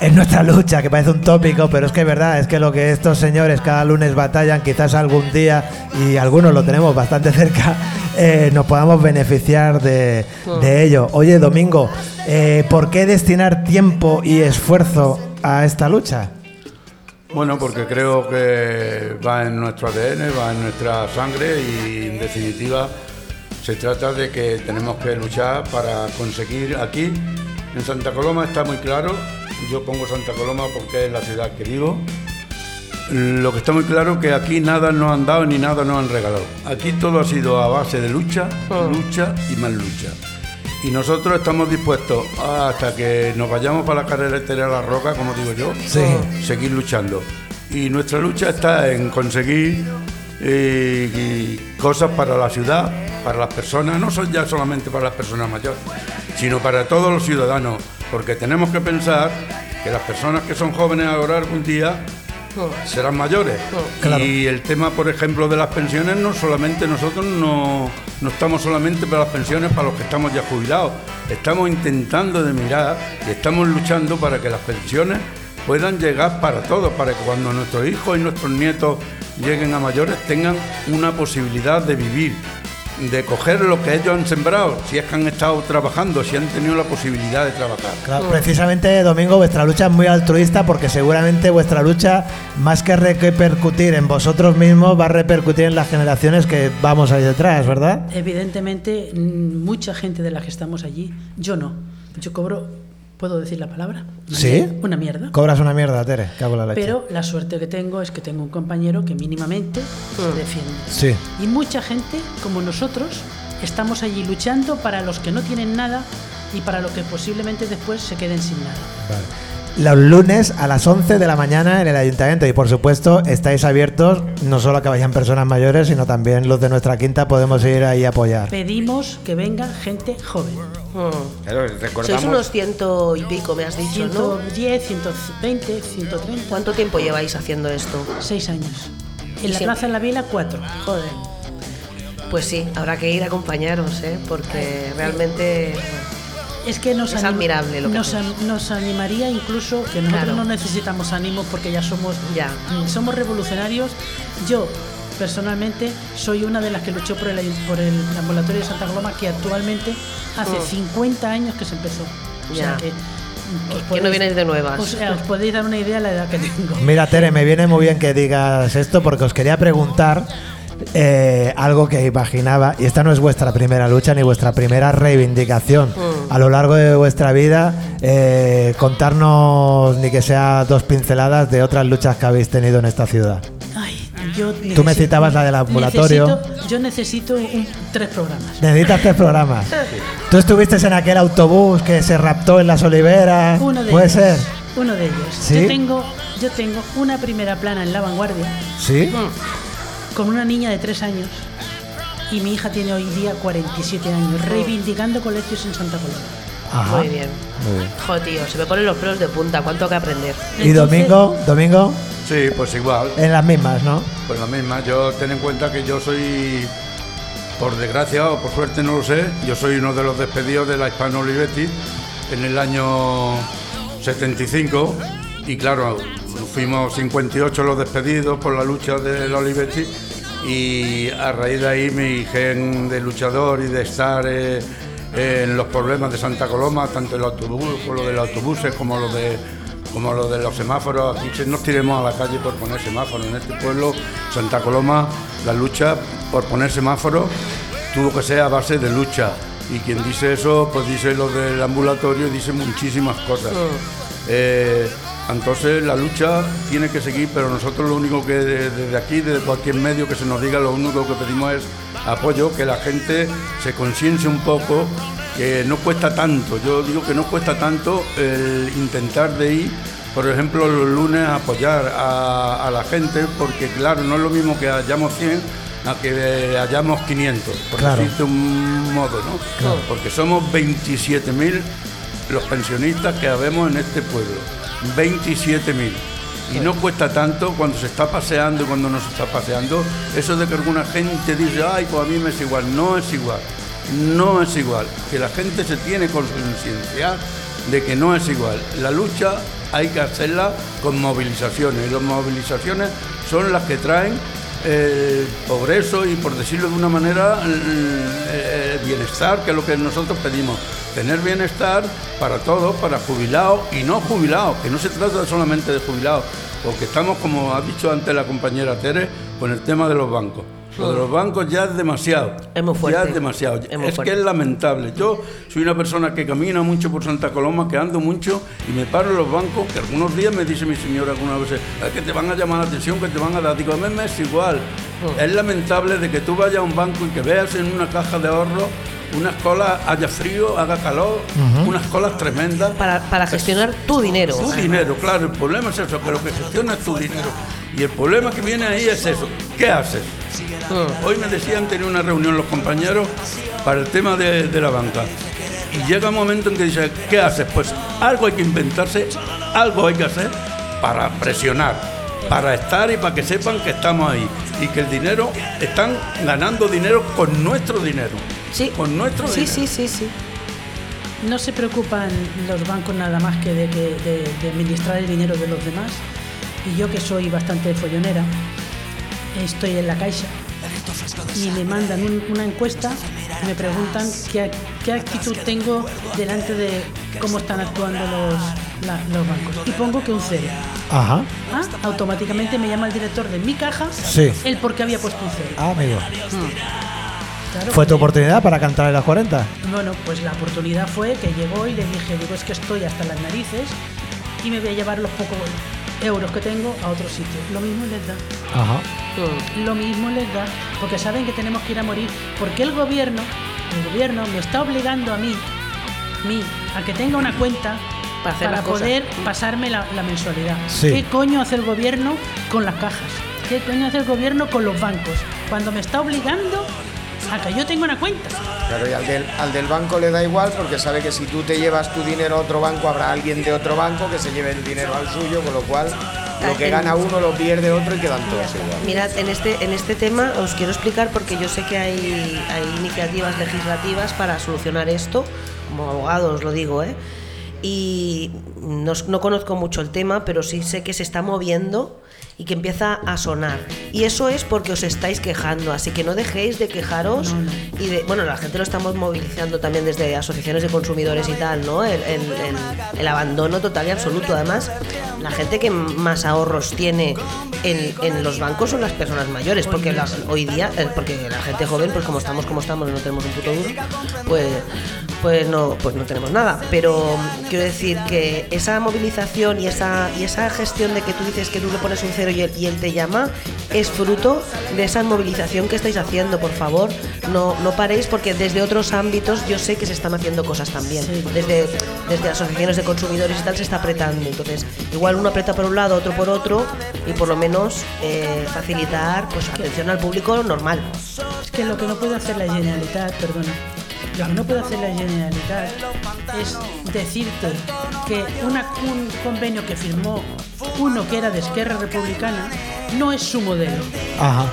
es nuestra lucha, que parece un tópico, pero es que es verdad, es que lo que estos señores cada lunes batallan, quizás algún día, y algunos lo tenemos bastante cerca, eh, nos podamos beneficiar de, de ello. Oye, Domingo, eh, ¿por qué destinar tiempo y esfuerzo a esta lucha? Bueno, porque creo que va en nuestro ADN, va en nuestra sangre y en definitiva se trata de que tenemos que luchar para conseguir aquí, en Santa Coloma está muy claro, yo pongo Santa Coloma porque es la ciudad que vivo, lo que está muy claro que aquí nada nos han dado ni nada nos han regalado. Aquí todo ha sido a base de lucha, lucha y más lucha. Y nosotros estamos dispuestos hasta que nos vayamos para la carretera de la roca, como digo yo, Sí. seguir luchando. Y nuestra lucha está en conseguir eh, y cosas para la ciudad, para las personas, no son ya solamente para las personas mayores, sino para todos los ciudadanos, porque tenemos que pensar que las personas que son jóvenes ahora algún día serán mayores. Claro. Y el tema, por ejemplo, de las pensiones, no solamente nosotros no, no estamos solamente para las pensiones para los que estamos ya jubilados. Estamos intentando de mirar y estamos luchando para que las pensiones puedan llegar para todos, para que cuando nuestros hijos y nuestros nietos lleguen a mayores tengan una posibilidad de vivir, de coger lo que ellos han sembrado, si es que han estado trabajando, si han tenido la posibilidad de trabajar. Claro, precisamente, Domingo, vuestra lucha es muy altruista porque seguramente vuestra lucha, más que repercutir en vosotros mismos, va a repercutir en las generaciones que vamos ahí detrás, ¿verdad? Evidentemente, mm, mucha gente de la que estamos allí, yo no. Yo cobro, ¿puedo decir la palabra? ¿Sí? Una mierda. Cobras una mierda, Tere, cago la leche. Pero la suerte que tengo es que tengo un compañero que mínimamente se defiende. Sí. Y mucha gente, como nosotros, estamos allí luchando para los que no tienen nada y para los que posiblemente después se queden sin nada. Los lunes a las 11 de la mañana en el ayuntamiento y por supuesto estáis abiertos no solo a que vayan personas mayores, sino también los de nuestra quinta podemos ir ahí a apoyar. Pedimos que venga gente joven. Mm. Claro, Sois recordamos. unos ciento y pico, me has dicho, ¿no? 110, 120, 130. ¿Cuánto tiempo lleváis haciendo esto? Seis años. En la Sí. Plaza de la Vila, cuatro. Joder. Pues sí, habrá que ir a acompañaros, ¿eh? Porque realmente Es que nos, Es admirable lo que nos, animaría incluso que nosotros Claro. no necesitamos ánimos porque ya somos Ya. mm, somos revolucionarios. Yo personalmente soy una de las que luchó por el, por el ambulatorio de Santa Coloma que actualmente hace Mm. 50 años que se empezó. O sea Ya. que, mm, que no vienes de nuevas. os, eh, os podéis dar una idea de la edad que tengo. Mira, Tere, me viene muy bien que digas esto porque os quería preguntar eh, algo que imaginaba, y esta no es vuestra primera lucha ni vuestra primera reivindicación. Mm. A lo largo de vuestra vida, eh, contarnos ni que sea dos pinceladas de otras luchas que habéis tenido en esta ciudad. Ay, yo Tú me necesito- citabas la del ambulatorio. necesito- yo necesito un- tres programas. Necesitas tres programas. Tú estuviste en aquel autobús que se raptó en las oliveras. Uno de ¿Puede ellos. ser? Uno de ellos. ¿Sí? Yo tengo, yo tengo una primera plana en la vanguardia ¿Sí? Con una niña de tres años y mi hija tiene hoy día 47 años, reivindicando colegios en Santa Coloma. Ajá. Muy bien. Muy bien. Joder, tío, se me ponen los pelos de punta. ¿Cuánto hay que aprender? Y Entonces- domingo, domingo, Sí, pues igual. en las mismas, ¿no? Pues la misma, yo ten en cuenta que yo soy, por desgracia o por suerte no lo sé, yo soy uno de los despedidos de la Hispano Olivetti en el año 75 y claro, fuimos 58 los despedidos por la lucha de la Olivetti y a raíz de ahí mi gen de luchador y de estar eh, en los problemas de Santa Coloma, tanto el autobús, como lo de los autobuses como lo de como lo de los semáforos, aquí nos tiremos a la calle por poner semáforos. En este pueblo, Santa Coloma, la lucha por poner semáforos tuvo que ser a base de lucha. Y quien dice eso, pues dice lo del ambulatorio y dice muchísimas cosas. Eh, entonces la lucha tiene que seguir, pero nosotros lo único que de- desde aquí, desde cualquier medio que se nos diga, lo único que pedimos es apoyo, que la gente se conciencie un poco, que no cuesta tanto. Yo digo que no cuesta tanto el intentar de ir, por ejemplo, los lunes a apoyar a, a la gente, porque claro, no es lo mismo que hayamos 100 a que hayamos 500, por Claro. decirte un modo, ¿no? Porque somos 27.000 los pensionistas que habemos en este pueblo. 27.000. Y no cuesta tanto cuando se está paseando y cuando no se está paseando. Eso de que alguna gente dice, ay, pues a mí me es igual. No es igual. No es igual. Que la gente se tiene que concienciar de que no es igual. La lucha hay que hacerla con movilizaciones. Y las movilizaciones son las que traen el progreso y, por decirlo de una manera, el, el bienestar, que es lo que nosotros pedimos. Tener bienestar para todos, para jubilados y no jubilados, que no se trata solamente de jubilados, porque estamos, como ha dicho antes la compañera Tere, con el tema de los bancos. Lo de los bancos ya es demasiado. Es muy fuerte. Ya es demasiado. Es que es lamentable. Yo soy una persona que camina mucho por Santa Coloma, que ando mucho y me paro en los bancos, que algunos días me dice mi señora algunas veces, "Es que te van a llamar la atención, que te van a dar. Digo, a mí me es igual. Es lamentable de que tú vayas a un banco y que veas en una caja de ahorro unas colas, haya frío, haga calor, unas colas tremendas. Para, para gestionar tu dinero. Tu dinero, claro, el problema es eso, que lo que gestiona es tu dinero. Y el problema que viene ahí es eso. ¿Qué haces? Mm. Hoy me decían, tenía una reunión los compañeros para el tema de, de la banca. y llega un momento en que dices, ¿qué haces? Pues algo hay que inventarse, algo hay que hacer para presionar, para estar y para que sepan que estamos ahí y que el dinero, están ganando dinero con nuestro dinero. Sí. Con nuestro Sí, dinero. sí, sí, sí. No se preocupan los bancos nada más que de, que- de- de administrar el dinero de los demás. Y yo que soy bastante follonera, estoy en la caixa y me mandan un- una encuesta y me preguntan qué, qué actitud tengo delante de cómo están actuando los, la- los bancos. Y pongo que un cero. Ajá. Ah, automáticamente me llama el director de mi caja Sí. el por qué había puesto un cero. Ah, amigo. Claro, ¿Fue tu oportunidad para cantar en las 40? Bueno, pues la oportunidad fue que llegó y le dije, digo, es que estoy hasta las narices y me voy a llevar los pocos euros que tengo a otro sitio. Lo mismo les da. Ajá. Lo mismo les da, porque saben que tenemos que ir a morir, porque el gobierno, el gobierno me está obligando a mí, mí, a que tenga una cuenta Para hacer las cosas. poder pasarme la, la mensualidad. Sí. ¿Qué coño hace el gobierno con las cajas? ¿Qué coño hace el gobierno con los bancos? Cuando me está obligando a que yo tenga una cuenta. Claro, y al del, al del banco le da igual porque sabe que si tú te llevas tu dinero a otro banco, habrá alguien de otro banco que se lleve el dinero al suyo, con lo cual lo que En- gana uno lo pierde otro y quedan todos igual. Mirad, en este, en este tema os quiero explicar porque yo sé que hay, hay iniciativas legislativas para solucionar esto, como abogado os lo digo, ¿eh? Y no, no conozco mucho el tema, pero sí sé que se está moviendo y que empieza a sonar. Y eso es porque os estáis quejando, así que no dejéis de quejaros y de, bueno, la gente lo estamos movilizando también desde asociaciones de consumidores y tal, ¿no? El, el- el- el abandono total y absoluto. Además, la gente que más ahorros tiene en, en los bancos son las personas mayores, porque las- hoy día, eh, porque la gente joven, pues como estamos como estamos no tenemos un puto duro, pues, pues no, pues no tenemos nada. Pero quiero decir que esa movilización y esa, y esa gestión de que tú dices que tú le pones un cero y él, y él te llama, es fruto de esa movilización que estáis haciendo, por favor. No, no paréis porque desde otros ámbitos yo sé que se están haciendo cosas también. Desde, desde asociaciones de consumidores y tal se está apretando. Entonces, igual uno aprieta por un lado, otro por otro y por lo menos eh, facilitar pues atención al público normal. Es que lo que no puede hacer la Generalitat, perdona, lo que no puede hacer la Generalitat es decirte que una- un convenio que firmó uno que era de Esquerra Republicana no es su modelo. Ajá.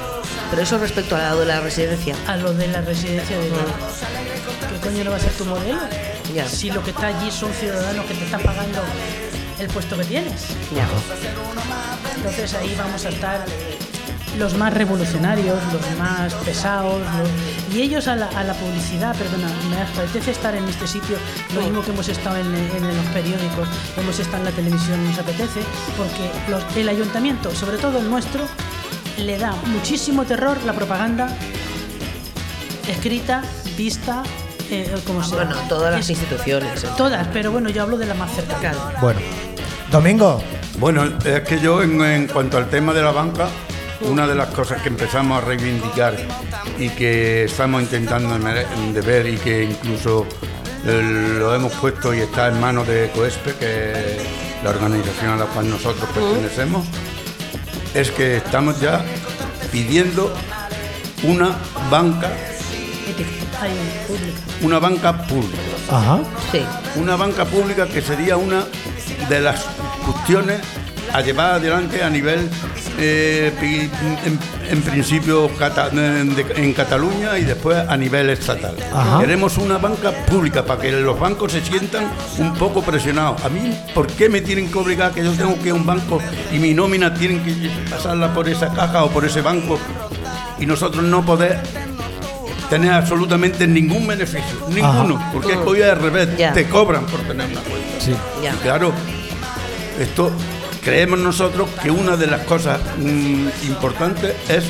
Pero eso respecto a lo de la residencia. A lo de la residencia de ¿Qué coño no va a ser tu modelo? Ya. Si lo que está allí son ciudadanos que te están pagando el puesto que tienes. Ya. Entonces ahí vamos a estar los más revolucionarios, los más pesados, los- y ellos a la, a la publicidad, perdona, me apetece estar en este sitio, lo mismo que hemos estado en, en los periódicos, hemos estado en la televisión, nos apetece, porque los- el ayuntamiento, sobre todo el nuestro, le da muchísimo terror la propaganda escrita, vista, eh, como sea. Bueno, todas las Es- instituciones. ¿eh? Todas, pero bueno, yo hablo de la más cercana. Bueno. Domingo. Bueno, es que yo en, en cuanto al tema de la banca, una de las cosas que empezamos a reivindicar y que estamos intentando de ver y que incluso eh, lo hemos puesto y está en manos de COESPE, que es la organización a la cual nosotros pertenecemos, es que estamos ya pidiendo una banca, una banca pública. Ajá. Sí. Una banca pública que sería una de las cuestiones a llevar adelante a nivel, eh, en, en principio cata- de- en Cataluña y después a nivel estatal. Ajá. Queremos una banca pública para que los bancos se sientan un poco presionados. A mí, ¿por qué me tienen que obligar que yo tengo que ir a un banco y mi nómina tienen que pasarla por esa caja o por ese banco y nosotros no poder tener absolutamente ningún beneficio, ninguno, porque es que hoy al revés, te cobran por tener una cuenta. Sí. Y claro, esto creemos nosotros que una de las cosas mm, importantes es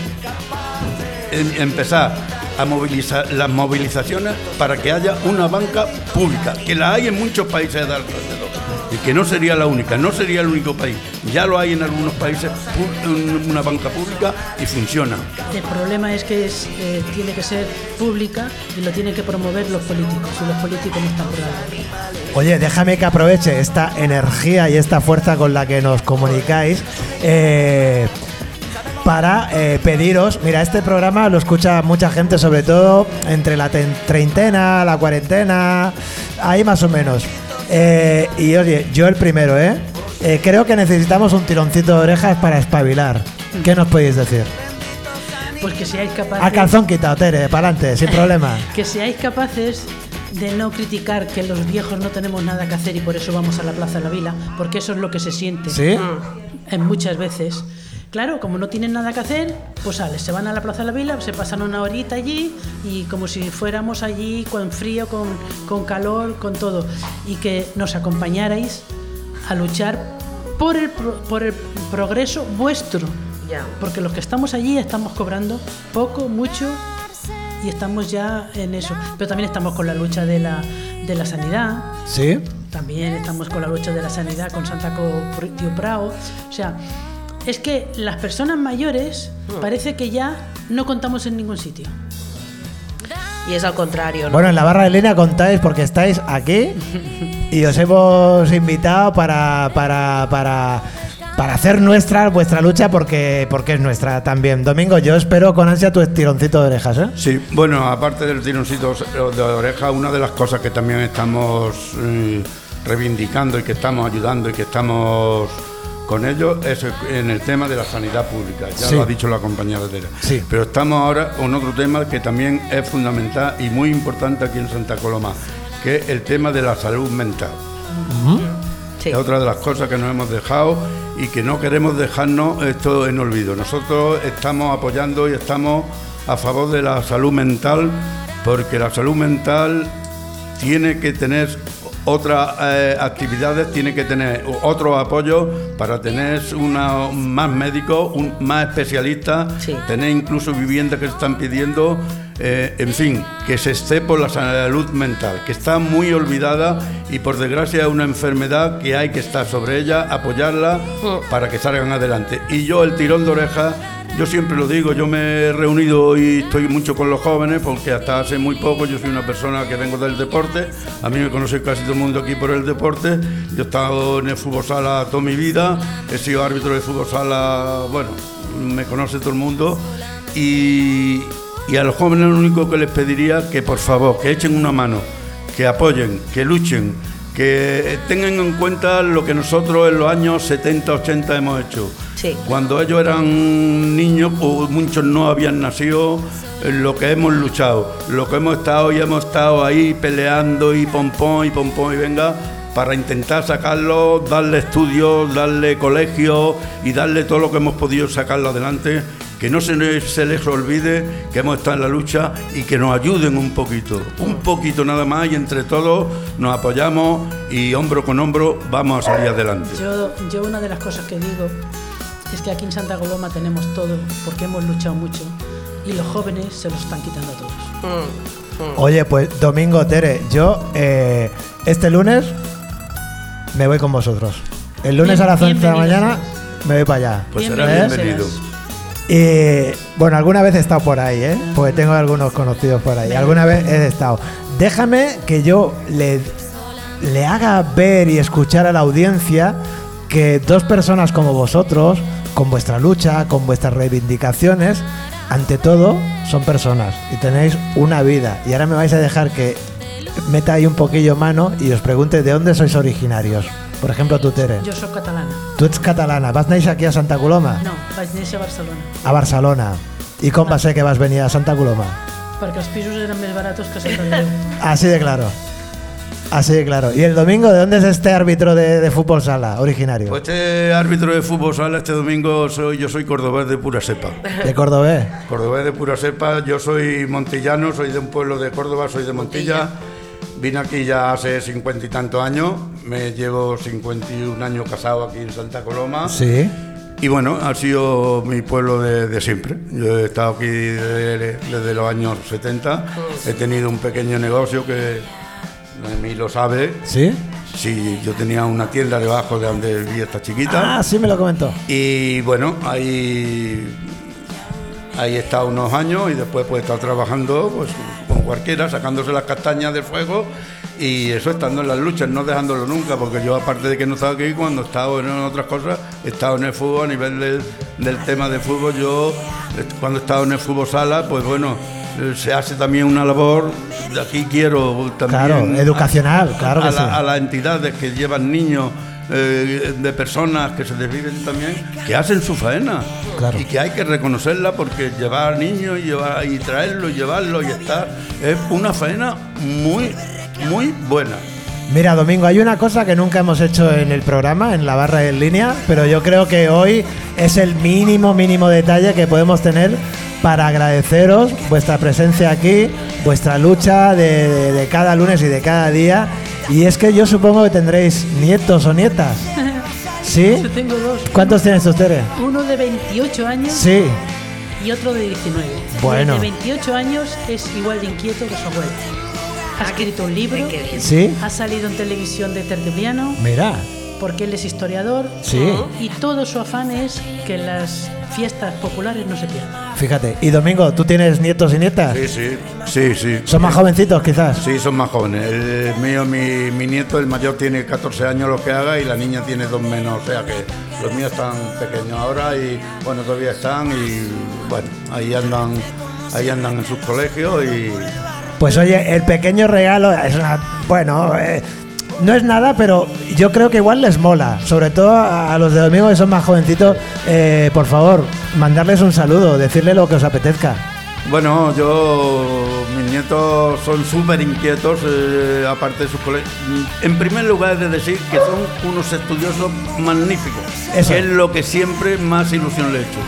em- empezar a movilizar las movilizaciones para que haya una banca pública, que la hay en muchos países de alrededor, y que no sería la única, no sería el único país. Ya lo hay en algunos países una banca pública y funciona. El problema es que es, eh, tiene que ser pública y lo tienen que promover los políticos y los políticos no están por la. Oye, déjame que aproveche esta energía y esta fuerza con la que nos comunicáis. eh, para eh, pediros. Mira, este programa lo escucha mucha gente, sobre todo entre la ten- treintena, la cuarentena, ahí más o menos. Eh, y oye, yo el primero, ¿eh? Eh, Creo que necesitamos un tironcito de orejas para espabilar. ¿Qué nos podéis decir? Pues que seáis capaces. A calzón quitado, Tere, para adelante, sin problema. Que seáis capaces de no criticar que los viejos no tenemos nada que hacer y por eso vamos a la Plaza de la Vila, porque eso es lo que se siente. ¿Sí? En muchas veces. Claro, como no tienen nada que hacer, pues sale, se van a la Plaza de la Vila, se pasan una horita allí y como si fuéramos allí con frío, con, con calor, con todo. Y que nos acompañarais a luchar por el, pro- por el progreso vuestro. Porque los que estamos allí estamos cobrando poco, mucho y estamos ya en eso. Pero también estamos con la lucha de la, de la sanidad, ¿Sí? también estamos con la lucha de la sanidad con Santa Co Tío Prao. O sea, es que las personas mayores parece que ya no contamos en ningún sitio. Y es al contrario, ¿no? Bueno, en la barra de línea contáis porque estáis aquí y os hemos invitado para, para, para, para hacer nuestra vuestra lucha porque, porque es nuestra también. Domingo, yo espero con ansia tu estironcito de orejas, ¿eh? Sí, bueno, aparte del tironcito de oreja, una de las cosas que también estamos eh, reivindicando y que estamos ayudando y que estamos con ellos es en el tema de la sanidad pública. Ya Sí. lo ha dicho la compañera de Sí. Pero estamos ahora con otro tema que también es fundamental y muy importante aquí en Santa Coloma, que es el tema de la salud mental. Sí. Es otra de las cosas que nos hemos dejado y que no queremos dejarnos esto en olvido. Nosotros estamos apoyando y estamos a favor de la salud mental porque la salud mental tiene que tener otras eh, actividades, tiene que tener otro apoyo para tener una, más médicos, un, más especialistas, Sí. tener incluso viviendas que se están pidiendo, eh, en fin, que se esté por la salud mental, que está muy olvidada y por desgracia es una enfermedad que hay que estar sobre ella, apoyarla para que salgan adelante. Y yo el tirón de oreja, yo siempre lo digo, yo me he reunido y estoy mucho con los jóvenes porque hasta hace muy poco yo soy una persona que vengo del deporte, a mí me conoce casi todo el mundo aquí por el deporte, yo he estado en el fútbol sala toda mi vida, he sido árbitro de fútbol sala, bueno, me conoce todo el mundo. Y, y a los jóvenes lo único que les pediría que por favor, que echen una mano, que apoyen, que luchen, que tengan en cuenta lo que nosotros en los años 70, 80 hemos hecho. Sí. Cuando ellos eran niños o muchos no habían nacido, lo que hemos luchado, lo que hemos estado y hemos estado ahí peleando y pompón y pompón y venga para intentar sacarlo, darle estudios, darle colegio y darle todo lo que hemos podido sacarlo adelante, que no se, les- se les olvide que hemos estado en la lucha y que nos ayuden un poquito, un poquito nada más y entre todos nos apoyamos y hombro con hombro vamos a salir adelante. Yo, yo una de las cosas que digo es que aquí en Santa Coloma tenemos todo porque hemos luchado mucho y los jóvenes se los están quitando a todos. Oye, pues Domingo, Tere, yo eh, este lunes me voy con vosotros. El lunes Bien- a las 11 de la mañana me voy para allá. Pues será bien, bienvenido. Y bueno, alguna vez he estado por ahí, ¿eh? Porque tengo algunos conocidos por ahí. Alguna vez he estado. Déjame que yo le, le haga ver y escuchar a la audiencia que dos personas como vosotros, con vuestra lucha, con vuestras reivindicaciones, ante todo son personas y tenéis una vida. Y ahora me vais a dejar que meta ahí un poquillo mano y os pregunte de dónde sois originarios. Por ejemplo, tú, Tere. Yo soy catalana. Tu ets catalana. Vas néixer aquí a Santa Coloma? No, vaig néixer a Barcelona A Barcelona. I com va ser que vas venir a Santa Coloma? perquè els pisos eren més baratos que Sant Andreu. Así de claro. Así de claro. ¿Y el domingo de dónde es este árbitro de, de fútbol sala originario? Pues este árbitro de fútbol sala este domingo soy yo soy cordobés de pura cepa. ¿De Cordobés? Cordobés de pura cepa, yo soy montillano, soy de un pueblo de Córdoba, soy de Montilla. Vine aquí ya hace cincuenta y tantos años, me llevo 51 años casado aquí en Santa Coloma. Sí. Y bueno, ha sido mi pueblo de, de siempre. Yo he estado aquí desde, desde los años 70. He tenido un pequeño negocio que mí lo sabe. ¿Sí? Sí, yo tenía una tienda debajo de donde vivía esta chiquita. Ah, sí me lo comentó. Y bueno, ahí, ahí he estado unos años y después pues he estado trabajando pues, cualquiera, sacándose las castañas del fuego Y eso estando en las luchas, no dejándolo nunca, porque yo aparte de que no estaba aquí, cuando he estado en otras cosas, he estado en el fútbol, a nivel del, del tema de fútbol, yo eh, cuando he estado en el fútbol sala, pues bueno, eh, se hace también una labor, de aquí quiero también... Claro, educacional, claro que a, sí. la- a las entidades que llevan niños, eh, de personas que se desviven también, que hacen su faena. Claro. Y que hay que reconocerla porque llevar niños y, llevar, y traerlos, y llevarlos y estar, es una faena muy, muy buena. Mira, Domingo, hay una cosa que nunca hemos hecho en el programa, en la barra en línea, pero yo creo que hoy es el mínimo, mínimo detalle que podemos tener para agradeceros vuestra presencia aquí, vuestra lucha de, de- de cada lunes y de cada día. Y es que yo supongo que tendréis nietos o nietas. ¿Sí? Yo tengo dos. ¿Cuántos tienes ustedes? Uno de 28 años Sí. y otro de 19. Bueno. El de 28 años es igual de inquieto que su abuelo. Ha escrito un libro, ¿Sí? ha salido en televisión de tertuliano, Mira. Porque él es historiador. Sí. Y todo su afán es que las fiestas populares no se pierdan. Fíjate. Y Domingo, ¿tú tienes nietos y nietas? Sí, sí, sí, sí. ¿Son más jovencitos quizás? Sí, son más jóvenes. El mío, mi, mi nieto, el mayor, tiene 14 años lo que haga y la niña tiene dos menos. O sea que los míos están pequeños ahora y bueno, todavía están y bueno, ahí andan, ahí andan en sus colegios y Pues oye, el pequeño regalo es una. Bueno, eh, no es nada, pero yo creo que igual les mola. Sobre todo a, los de Domingo que son más jovencitos. eh, por favor, mandarles un saludo, decirle lo que os apetezca. Bueno, yo, mis nietos son súper inquietos, eh, aparte de sus colegios. En primer lugar, es de decir que son unos estudiosos magníficos, Eso. que es lo que siempre más ilusión le he hecho.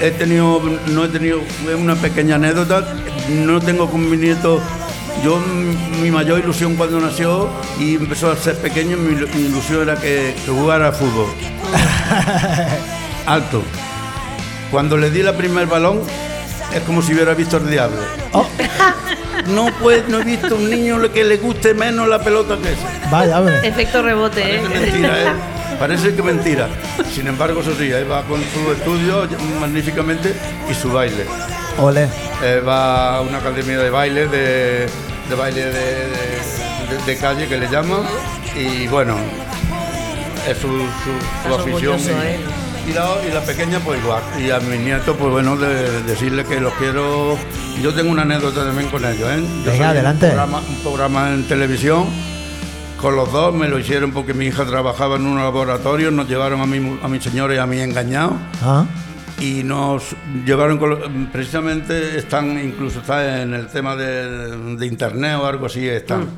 He tenido, no he tenido una pequeña anécdota, no tengo con mi nieto. Yo, mi mayor ilusión cuando nació y empezó a ser pequeño, mi, ilu- mi ilusión era que, que jugara a fútbol. Alto. Cuando le di la primer balón, es como si hubiera visto el diablo. No, pues, no he visto un niño que le guste menos la pelota que ese. Vaya, hombre. Efecto rebote, Parece ¿eh? mentira, ¿eh? Parece que mentira. Sin embargo, eso sí, ahí va con su estudio magníficamente y su baile. Ole. Eh, va a una academia de baile, de, de baile de, de- de- de calle que le llaman. Y bueno, es su, su- afición. ¿eh? Y, la, y la pequeña, pues igual. Y a mis nietos, pues bueno, de, decirle que los quiero. Yo tengo una anécdota también con ellos, ¿eh? Yo Venga, adelante. Un programa, un programa en televisión. Con los dos me lo hicieron porque mi hija trabajaba en un laboratorio, nos llevaron a mi, a mi señora y a mí engañados Ah, y nos llevaron con precisamente están incluso está en el tema de, de internet o algo así están.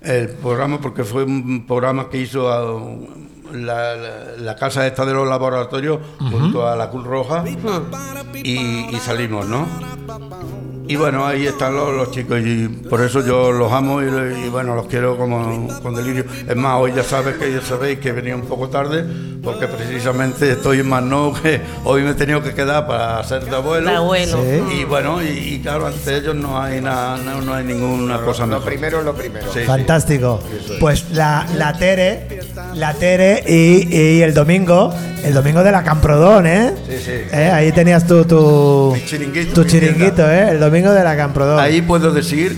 El programa porque fue un programa que hizo a- la, la- la casa esta de los laboratorios junto a la Cruz Roja y, y salimos no y bueno, ahí están los, los chicos y por eso yo los amo y, y, bueno, los quiero como con delirio. Es más, hoy ya sabes que ya sabéis que venía un poco tarde porque precisamente estoy en Mano que hoy me he tenido que quedar para ser de abuelo. De abuelo. Sí. Y bueno, y, y claro, ante ellos no hay nada, no, no hay ninguna cosa Lo mejor. primero es lo primero. Sí, sí. fantástico. Pues la, la Tere, la Tere y, y el domingo, el domingo de la Camprodón, ¿eh? Sí, sí. Eh, Ahí tenías tu, tu, Mi chiringuito, tu chiringuito. ¿eh? El domingo de la Camprodón. Ahí puedo decir,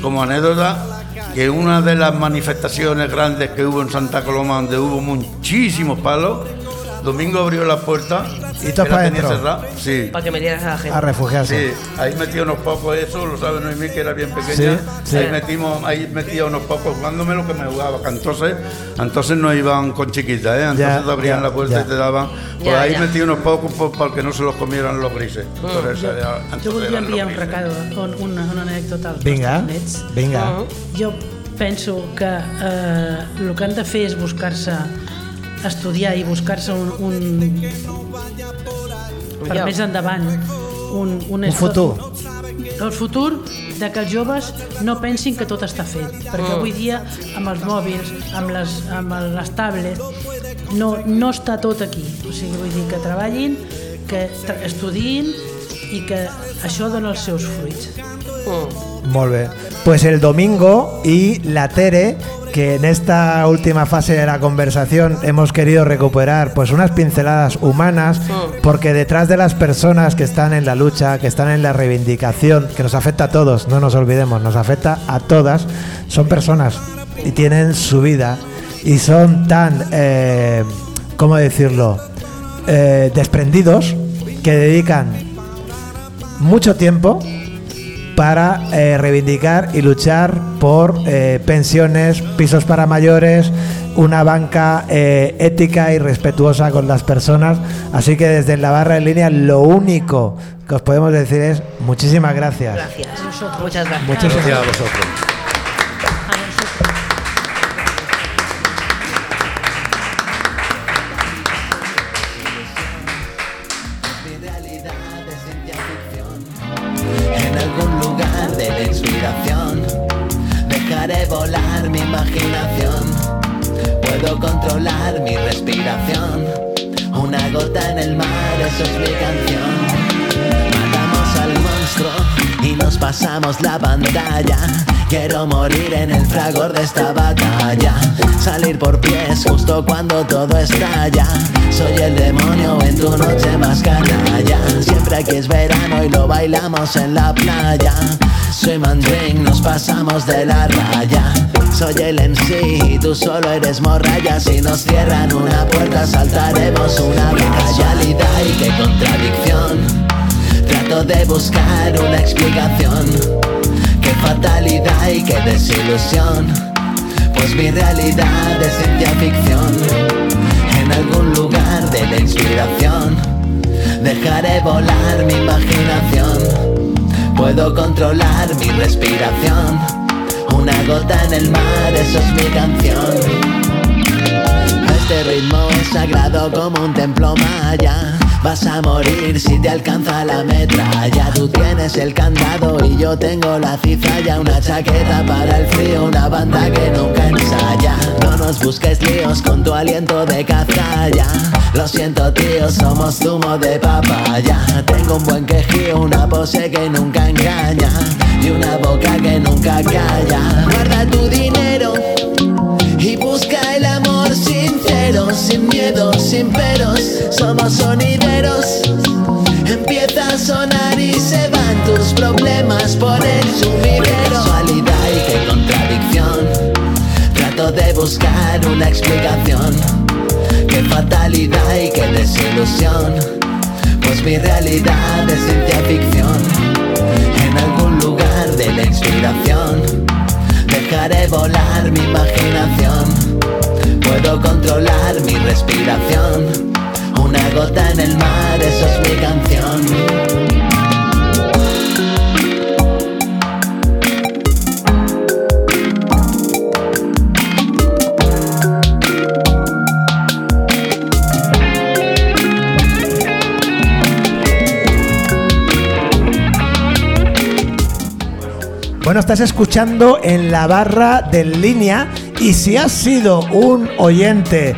como anécdota, que una de las manifestaciones grandes que hubo en Santa Coloma, donde hubo muchísimos palos, Domingo abrió la puerta ¿Y tú para tenía adentro? cerrada. Sí. Para que metieras a la gente. A refugiarse. Sí, ahí metí unos pocos eso, lo sabe Noemí que era bien pequeña. Sí, sí. Ahí metimos, ahí metía unos pocos jugándome lo que me jugaba, entonces, entonces no iban con chiquitas, ¿eh? entonces Ya, te abrían ya, la puerta ya. y te daban. Pues Ya, ahí ya. metí unos pocos pues, para que no se los comieran los grises. Mm. Por eso, entonces voldria enviar un recado, un- una, una anècdota als Vinga, nets. vinga. Jo penso que eh, el que han de fer és buscar-se, estudiar i buscar-se un, un per més endavant un, un, Un futur. el futur de que els joves no pensin que tot està fet perquè avui dia amb els mòbils amb les, amb les tablets no, no està tot aquí o sigui, vull dir que treballin que tra- estudiïn i que això dona els seus fruits Mm. Molt bé. Pues el domingo y la Tere, que en esta última fase de la conversación hemos querido recuperar pues unas pinceladas humanas porque detrás de las personas que están en la lucha, que están en la reivindicación, que nos afecta a todos, no nos olvidemos, nos afecta a todas, son personas y tienen su vida y son tan, eh, ¿cómo decirlo?, Eh, desprendidos que dedican mucho tiempo para eh, reivindicar y luchar por eh, pensiones, pisos para mayores, una banca eh, ética y respetuosa con las personas. Así que desde la barra en línea lo único que os podemos decir es muchísimas gracias. Gracias. Muchas gracias. Muchas Gracias a vosotros. Cuando todo estalla Soy el demonio en tu noche más canalla. Siempre aquí es verano y lo bailamos en la playa. Soy mandring, nos pasamos de la raya. Soy el sí y tú solo eres morralla. Si nos cierran una puerta saltaremos una Qué casualidad. Y qué contradicción Trato de buscar una explicación. Qué fatalidad y qué desilusión Pues mi realidad es ciencia ficción. En algún lugar de la inspiración Dejaré volar mi imaginación. Puedo controlar mi respiración. Una gota en el mar, eso es mi canción. Este ritmo es sagrado como un templo maya. Vas a morir si te alcanza la metralla. Tú tienes el candado y yo tengo la cizalla. Una chaqueta para el frío, una banda que nunca ensaya. No nos busques líos con tu aliento de cazalla. Lo siento, tío, somos zumo de papaya. Tengo un buen quejío, una pose que nunca engaña. Y una boca que nunca calla. Guarda tu dinero y busca el amor sincero, sin miedo, sin peros, somos sonideros. Empieza a sonar y se van tus problemas por el sumidero. Qué casualidad y qué contradicción. Trato de buscar una explicación. Qué fatalidad y qué desilusión. Pues mi realidad es ciencia ficción. En algún lugar de la inspiración. Dejaré volar mi imaginación. Puedo controlar mi respiración. Una gota en el mar, eso es mi canción. Bueno, estás escuchando en la barra de línea y si has sido un oyente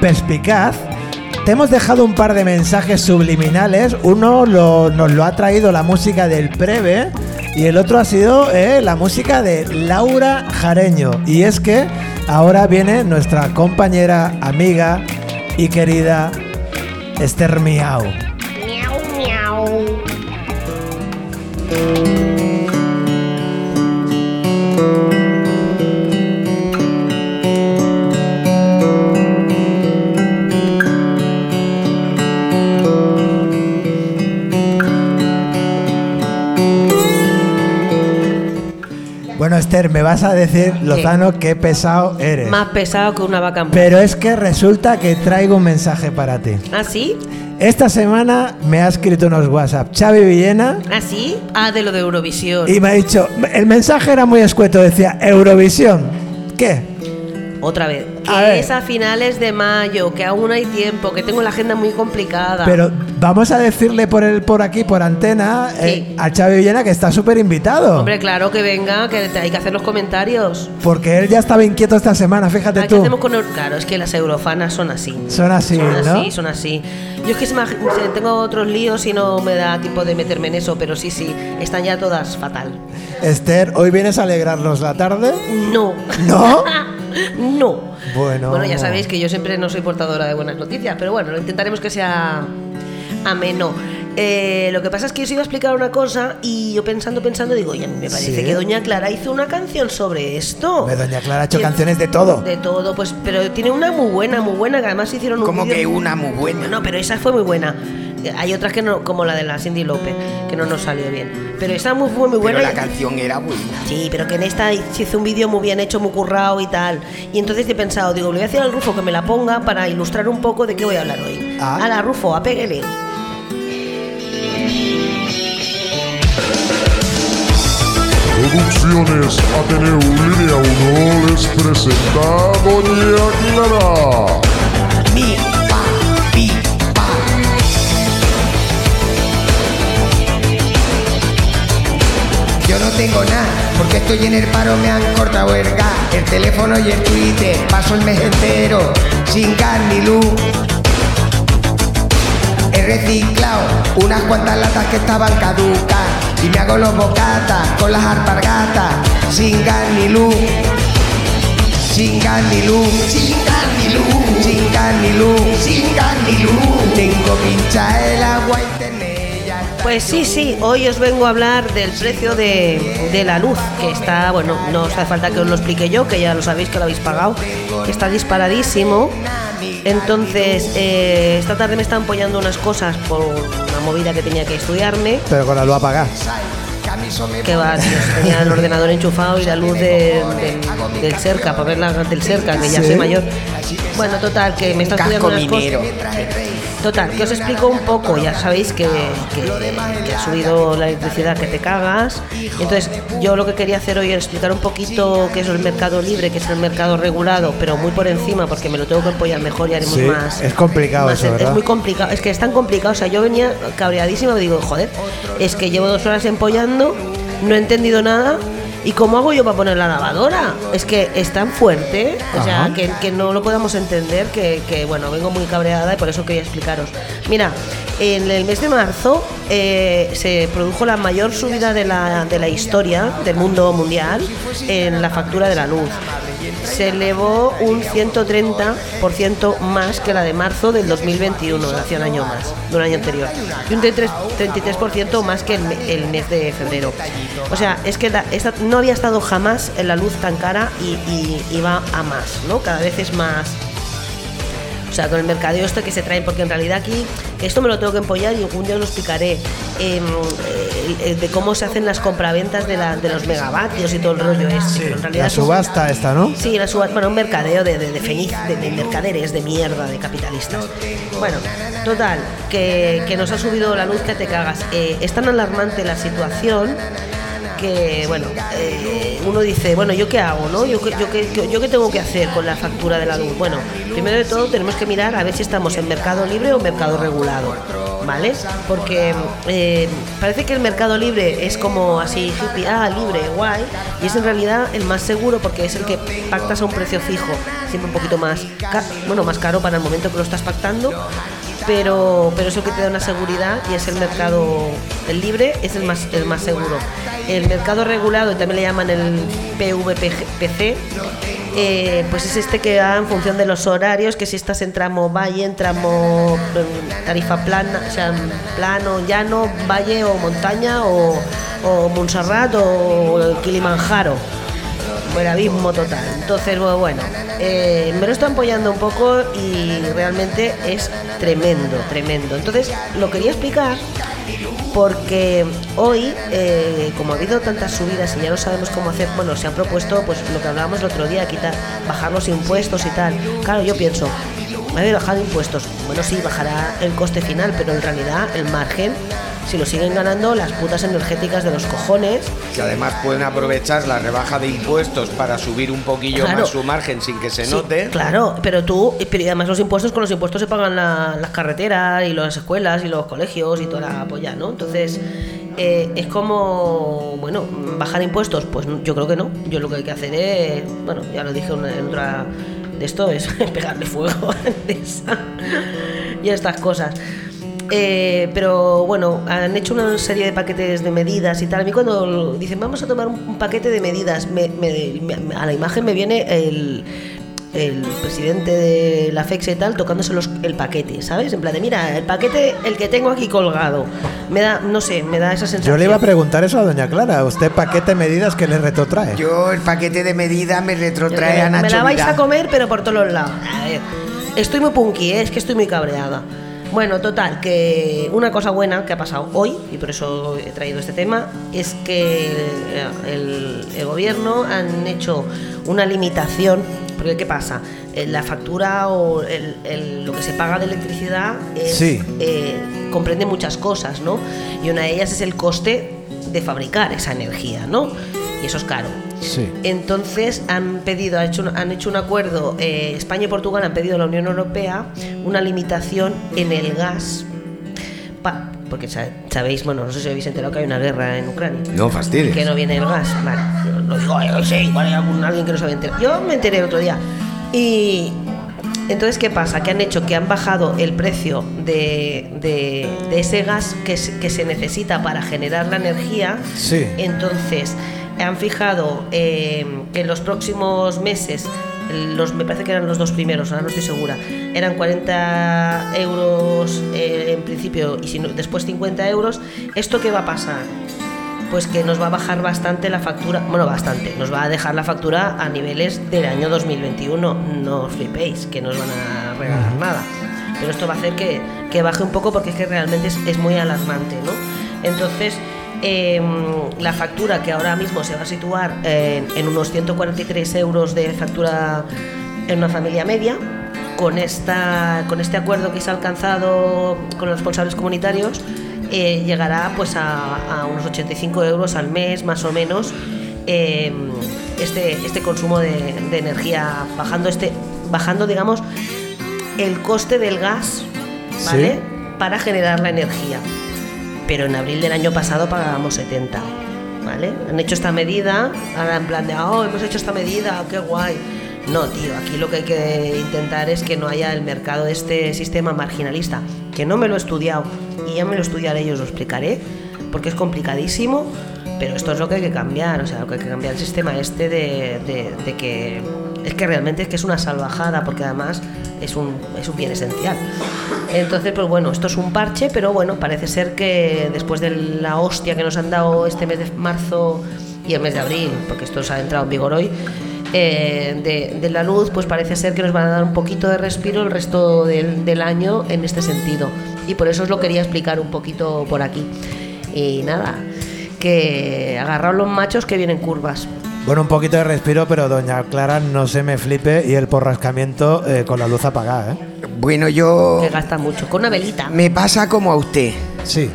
perspicaz, te hemos dejado un par de mensajes subliminales. Uno nos lo ha traído la música del Preve y el otro ha sido eh, la música de Laura Jareño. Y es que ahora viene nuestra compañera, amiga y querida Esther Miau. Miau, miau. Esther, me vas a decir, Lozano, qué pesado eres. Más pesado que una vaca muerta. Pero es que resulta que traigo un mensaje para ti. ¿Ah, sí? Esta semana me ha escrito unos WhatsApp Xavi Villena ¿Ah, sí? Ah, de lo de Eurovisión. y me ha dicho, el mensaje era muy escueto, decía Eurovisión. ¿Qué? Otra vez. Que es a finales de mayo, que aún hay tiempo, que tengo la agenda muy complicada. Pero vamos a decirle por el por aquí, por antena, eh, a Xavi Villena que está súper invitado. Hombre, claro que venga, que hay que hacer los comentarios. Porque él ya estaba inquieto esta semana, fíjate Ay, ¿Qué tú. hacemos con el- Claro, es que las eurofanas son así. Son así, Son ¿no? así, son así. Yo es que se me- se- tengo otros líos y no me da tiempo de meterme en eso, pero sí, sí, están ya todas fatal. Esther, ¿hoy vienes a alegrarnos la tarde? No. ¿No? no. Bueno. Bueno, ya sabéis que yo siempre no soy portadora de buenas noticias, pero bueno, lo intentaremos que sea ameno. Eh, lo que pasa es que os iba a explicar una cosa y yo pensando, pensando, digo, oye, me parece Sí. que Doña Clara hizo una canción sobre esto. Doña Clara ha hecho canciones de todo. De todo, pues, pero tiene una muy buena, muy buena, que además hicieron un Como que una muy buena. No, pero esa fue muy buena. Hay otras que no, como la de la Cindy López, que no nos salió bien. Pero esa muy, fue muy buena. Pero la y- canción era buena. Sí, pero que en esta se hizo un vídeo muy bien hecho, muy currado y tal. Y entonces he pensado, digo, le voy a decir al Rufo que me la ponga para ilustrar un poco de qué voy a hablar hoy. Ah. A la Rufo, apéguele. Producciones Ateneu Línea 1 les presenta a Doña Clara. Mi, tengo nada, porque estoy en el paro, me han cortado el gas, el teléfono y el Twitter, paso el mes entero, sin gas ni luz. He reciclado unas cuantas latas que estaban caducas y me hago los bocatas con las alpargatas, sin gas ni luz. Sin gas ni luz, sin gas ni luz, sin gas ni luz, sin gas ni luz. Tengo pincha el agua, internet. Pues sí, sí, hoy os vengo a hablar del precio de, de la luz, que está, bueno, no os hace falta que os lo explique yo, que ya lo sabéis que lo habéis pagado, que está disparadísimo. Entonces, eh, esta tarde me están apoyando unas cosas por una movida que tenía que estudiarme. Pero con la luz apagada. Que va, tenía el ordenador enchufado y la luz de- del- del cerca, para ver la del cerca, que ya Sí. soy mayor. Bueno, total, que me está estudiando unas cosas. Total, que os explico un poco, ya sabéis que, que- que ha subido la electricidad que te cagas. Entonces, yo lo que quería hacer hoy es explicar un poquito qué es el mercado libre, qué es el mercado regulado, pero muy por encima, porque me lo tengo que apoyar mejor y haremos Sí, más. es complicado más- eso, ¿verdad? Es muy complicado, es que es tan complicado. O sea, yo venía cabreadísima y digo, joder, es que llevo dos horas empollando, no he entendido nada. ¿Y cómo hago yo para poner la lavadora? Es que es tan fuerte, o sea, que, que no lo podamos entender, que, que, bueno, vengo muy cabreada y por eso quería explicaros. Mira, en el mes de marzo eh, se produjo la mayor subida de la, de la historia del mundo mundial en la factura de la luz. Se elevó un 130% más que la de marzo del 2021, de hace un año más, de un año anterior. Y un 33%, 33% más que el, me- el mes de febrero. O sea, es que no había estado jamás en la luz tan cara y, va a más, ¿no? Cada vez es más, o sea, con el mercadeo este que se trae, porque en realidad aquí, esto me lo tengo que empollar y algún día os lo explicaré, em, eh, de cómo se hacen las compraventas de, la- de los megavatios y todo el rollo este. pero en realidad La un- subasta esta, ¿no? Sí, la subasta, bueno, un mercadeo de, de, de feniz, de, de mercaderes, de mierda, de capitalistas. Bueno, total, que, que nos ha subido la luz que te cagas. Eh, es tan alarmante la situación que, bueno, eh, uno dice, bueno, ¿yo qué hago, no? ¿Yo, yo, yo- yo qué tengo que hacer con la factura de la luz? Bueno, primero de todo tenemos que mirar a ver si estamos en mercado libre o mercado regulado, ¿vale? Porque eh, parece que el mercado libre es como así, hippie, ah, libre, guay, y es en realidad el más seguro porque es el que pactas a un precio fijo, siempre un poquito más, bueno, más caro para el momento que lo estás pactando, pero, pero es el que te da una seguridad y es el mercado, el libre es el más, el más seguro. El mercado regulado, y también le llaman el PVPC, eh, pues es este que va en función de los horarios, que si estás en tramo valle, en tramo mm, tarifa plana, o sea, plano, llano, valle o montaña o, o Montserrat o Kilimanjaro el abismo total. Entonces, bueno, eh, me lo estoy apoyando un poco y realmente es tremendo, tremendo. Entonces, lo quería explicar porque hoy, eh, como ha habido tantas subidas y ya no sabemos cómo hacer, bueno, se han propuesto, pues lo que hablábamos el otro día, quitar, bajar los impuestos y tal. Claro, yo pienso, a ver, bajar impuestos. Bueno, sí, bajará el coste final, pero en realidad el margen, si lo siguen ganando las putas energéticas de los cojones, Que además pueden aprovechar la rebaja de impuestos para subir un poquillo Claro. más su margen sin que se Sí, note. Claro, pero tú, pero y además los impuestos, con los impuestos se pagan la- las carreteras y las escuelas y los colegios y toda la polla, ¿no? Entonces, eh, es como, bueno, bajar impuestos, pues yo creo que no. Yo lo que hay que hacer es, bueno, ya lo dije en otra de esto, es pegarle fuego a y estas cosas. Eh, pero bueno, han hecho una serie de paquetes de medidas y tal. A mí cuando dicen vamos a tomar un, paquete de medidas, me- me- me- a la imagen me viene el, el presidente de la FEX y tal tocándose los- el paquete, ¿sabes? En plan de, mira, el paquete, el que tengo aquí colgado. Me da, no sé, me da esa sensación. Yo le iba a preguntar eso a doña Clara. ¿Usted paquete medidas que le retrotrae? Yo el paquete de medidas me retrotrae creo, a me Nacho la vais Vidal. a comer, pero por todos los lados. A ver, estoy muy punky, ¿eh? es que estoy muy cabreada. Bueno, total, que una cosa buena que ha pasado hoy, y por eso he traído este tema, es que el, el gobierno han hecho una limitación, porque ¿qué pasa? Eh, La factura o el- lo que se paga de electricidad es, Sí. eh, comprende muchas cosas, ¿no? Y una de ellas es el coste de fabricar esa energía, ¿no? Y eso es caro. Sí. Entonces han pedido, han hecho, un- han hecho un acuerdo, eh, España y Portugal han pedido a la Unión Europea una limitación en el gas, pa- porque sa- sabéis, bueno, no sé si habéis enterado que hay una guerra en Ucrania. No fastidies. Que no viene el gas, vale. Lo digo, yo sé, igual hay algún, alguien que no se había enterado. Yo me enteré el otro día. Y entonces, ¿qué pasa? Que han hecho que han bajado el precio de, de- de ese gas que que se necesita para generar la energía. Sí. Entonces, han fijado eh, que en los próximos meses, los, me parece que eran los dos primeros, ahora no estoy segura, eran 40 euros eh, en principio y si no- después 50 euros. ¿Esto qué va a pasar? Pues que nos va a bajar bastante la factura, bueno, bastante, nos va a dejar la factura a niveles del año 2021. No os flipéis, que no os van a regalar nada. Pero esto va a hacer que, que baje un poco porque es que realmente es, es muy alarmante, ¿no? Entonces, eh, la factura que ahora mismo se va a situar en, en unos 143 euros de factura en una familia media, con, esta, con este acuerdo que se ha alcanzado con los responsables comunitarios, eh, llegará pues a, a unos 85 euros al mes, más o menos, eh, este, este consumo de, de energía, bajando, este, bajando, digamos, el coste del gas, ¿vale? Sí. Para generar la energía. Pero en abril del año pasado pagábamos 70, ¿vale? Han hecho esta medida, ahora en plan de, oh, hemos hecho esta medida, qué guay. No, tío, aquí lo que hay que intentar es que no haya el mercado de este sistema marginalista, que no me lo he estudiado y ya me lo estudiaré y os lo explicaré, porque es complicadísimo, pero esto es lo que hay que cambiar, o sea, lo que hay que cambiar el sistema este de, de- de que es que realmente es que es una salvajada, porque además es un, es un bien esencial. Entonces, pues bueno, esto es un parche, pero bueno, parece ser que después de la hostia que nos han dado este mes de marzo y el mes de abril, porque esto se ha entrado en vigor hoy, eh, de, la luz, pues parece ser que nos van a dar un poquito de respiro el resto del, del año en este sentido. Y por eso os lo quería explicar un poquito por aquí. Y nada, que agarraos los machos que vienen curvas. Bueno, un poquito de respiro, pero doña Clara no se me flipe y el porrascamiento eh, con la luz apagada, ¿eh? Bueno, yo... Que gasta mucho. Con una velita. Me pasa como a usted, Sí,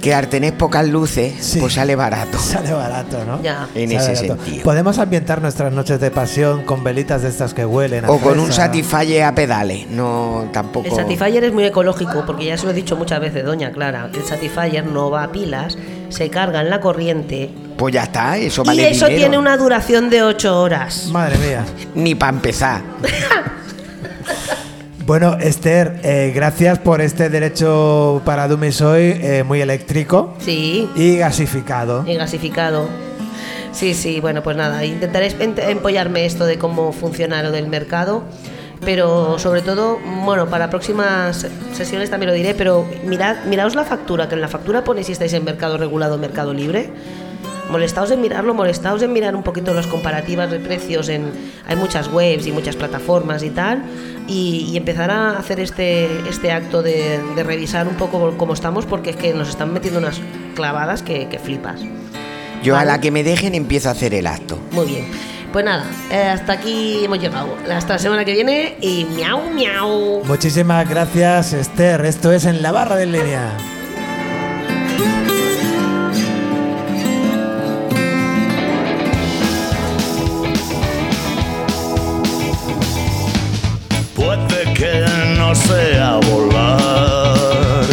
que al tener pocas luces, Sí. pues sale barato. sale barato, ¿no? Ya. En Sale ese barato. sentido. Podemos ambientar nuestras noches de pasión con velitas de estas que huelen. a O con un. Satisfyer a pedales, no tampoco... El Satisfyer es muy ecológico, porque ya se lo he dicho muchas veces, doña Clara. El Satisfyer no va a pilas, se carga en la corriente Pues ya está, eso y vale eso dinero. tiene una duración de 8 horas. Madre mía. Ni para empezar. Bueno, Esther, eh, gracias por este derecho para Dummies hoy, eh, muy eléctrico Sí, y gasificado. y gasificado. Sí, sí, bueno, pues nada, intentaré em- empollarme esto de cómo funciona lo del mercado, pero sobre todo, bueno, para próximas sesiones también lo diré, pero mirad, miraos la factura, que en la factura pone si estáis en mercado regulado o mercado libre. Molestaos en mirarlo, molestaos en mirar un poquito las comparativas de precios en hay muchas webs y muchas plataformas y tal y, y empezar a hacer este este acto de, de revisar un poco cómo estamos porque es que nos están metiendo unas clavadas que, que flipas. Yo a Vale. la que me dejen empiezo a hacer el acto. Muy bien. Pues nada, eh, hasta aquí hemos llegado. Hasta la semana que viene y miau, miau. Muchísimas gracias, Esther. Esto es en la barra de línea. No sea volar,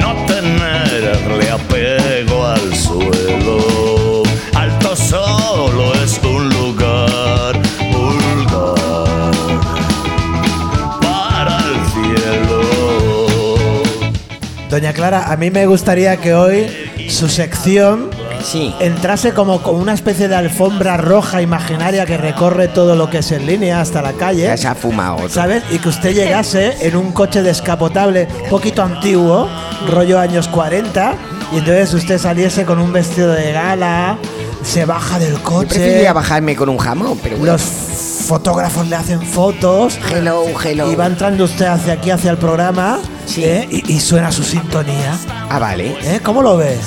no tenerle apego al suelo. Alto solo es un lugar vulgar para el cielo. Doña Clara, a mí me gustaría que hoy su sección Sí. entrase como con una especie de alfombra roja imaginaria que recorre todo lo que es en línea hasta la calle. Ya se ha fumado otro. ¿Sabes? Y que usted llegase en un coche descapotable poquito antiguo, rollo años 40, y entonces usted saliese con un vestido de gala, se baja del Yo coche, preferiría bajarme con un jamón, pero bueno. los fotógrafos le hacen fotos, Hello, hello. y va entrando usted hacia aquí, hacia el programa, Sí. ¿eh? y, y suena su sintonía. Ah, vale. ¿eh? ¿Cómo lo ves?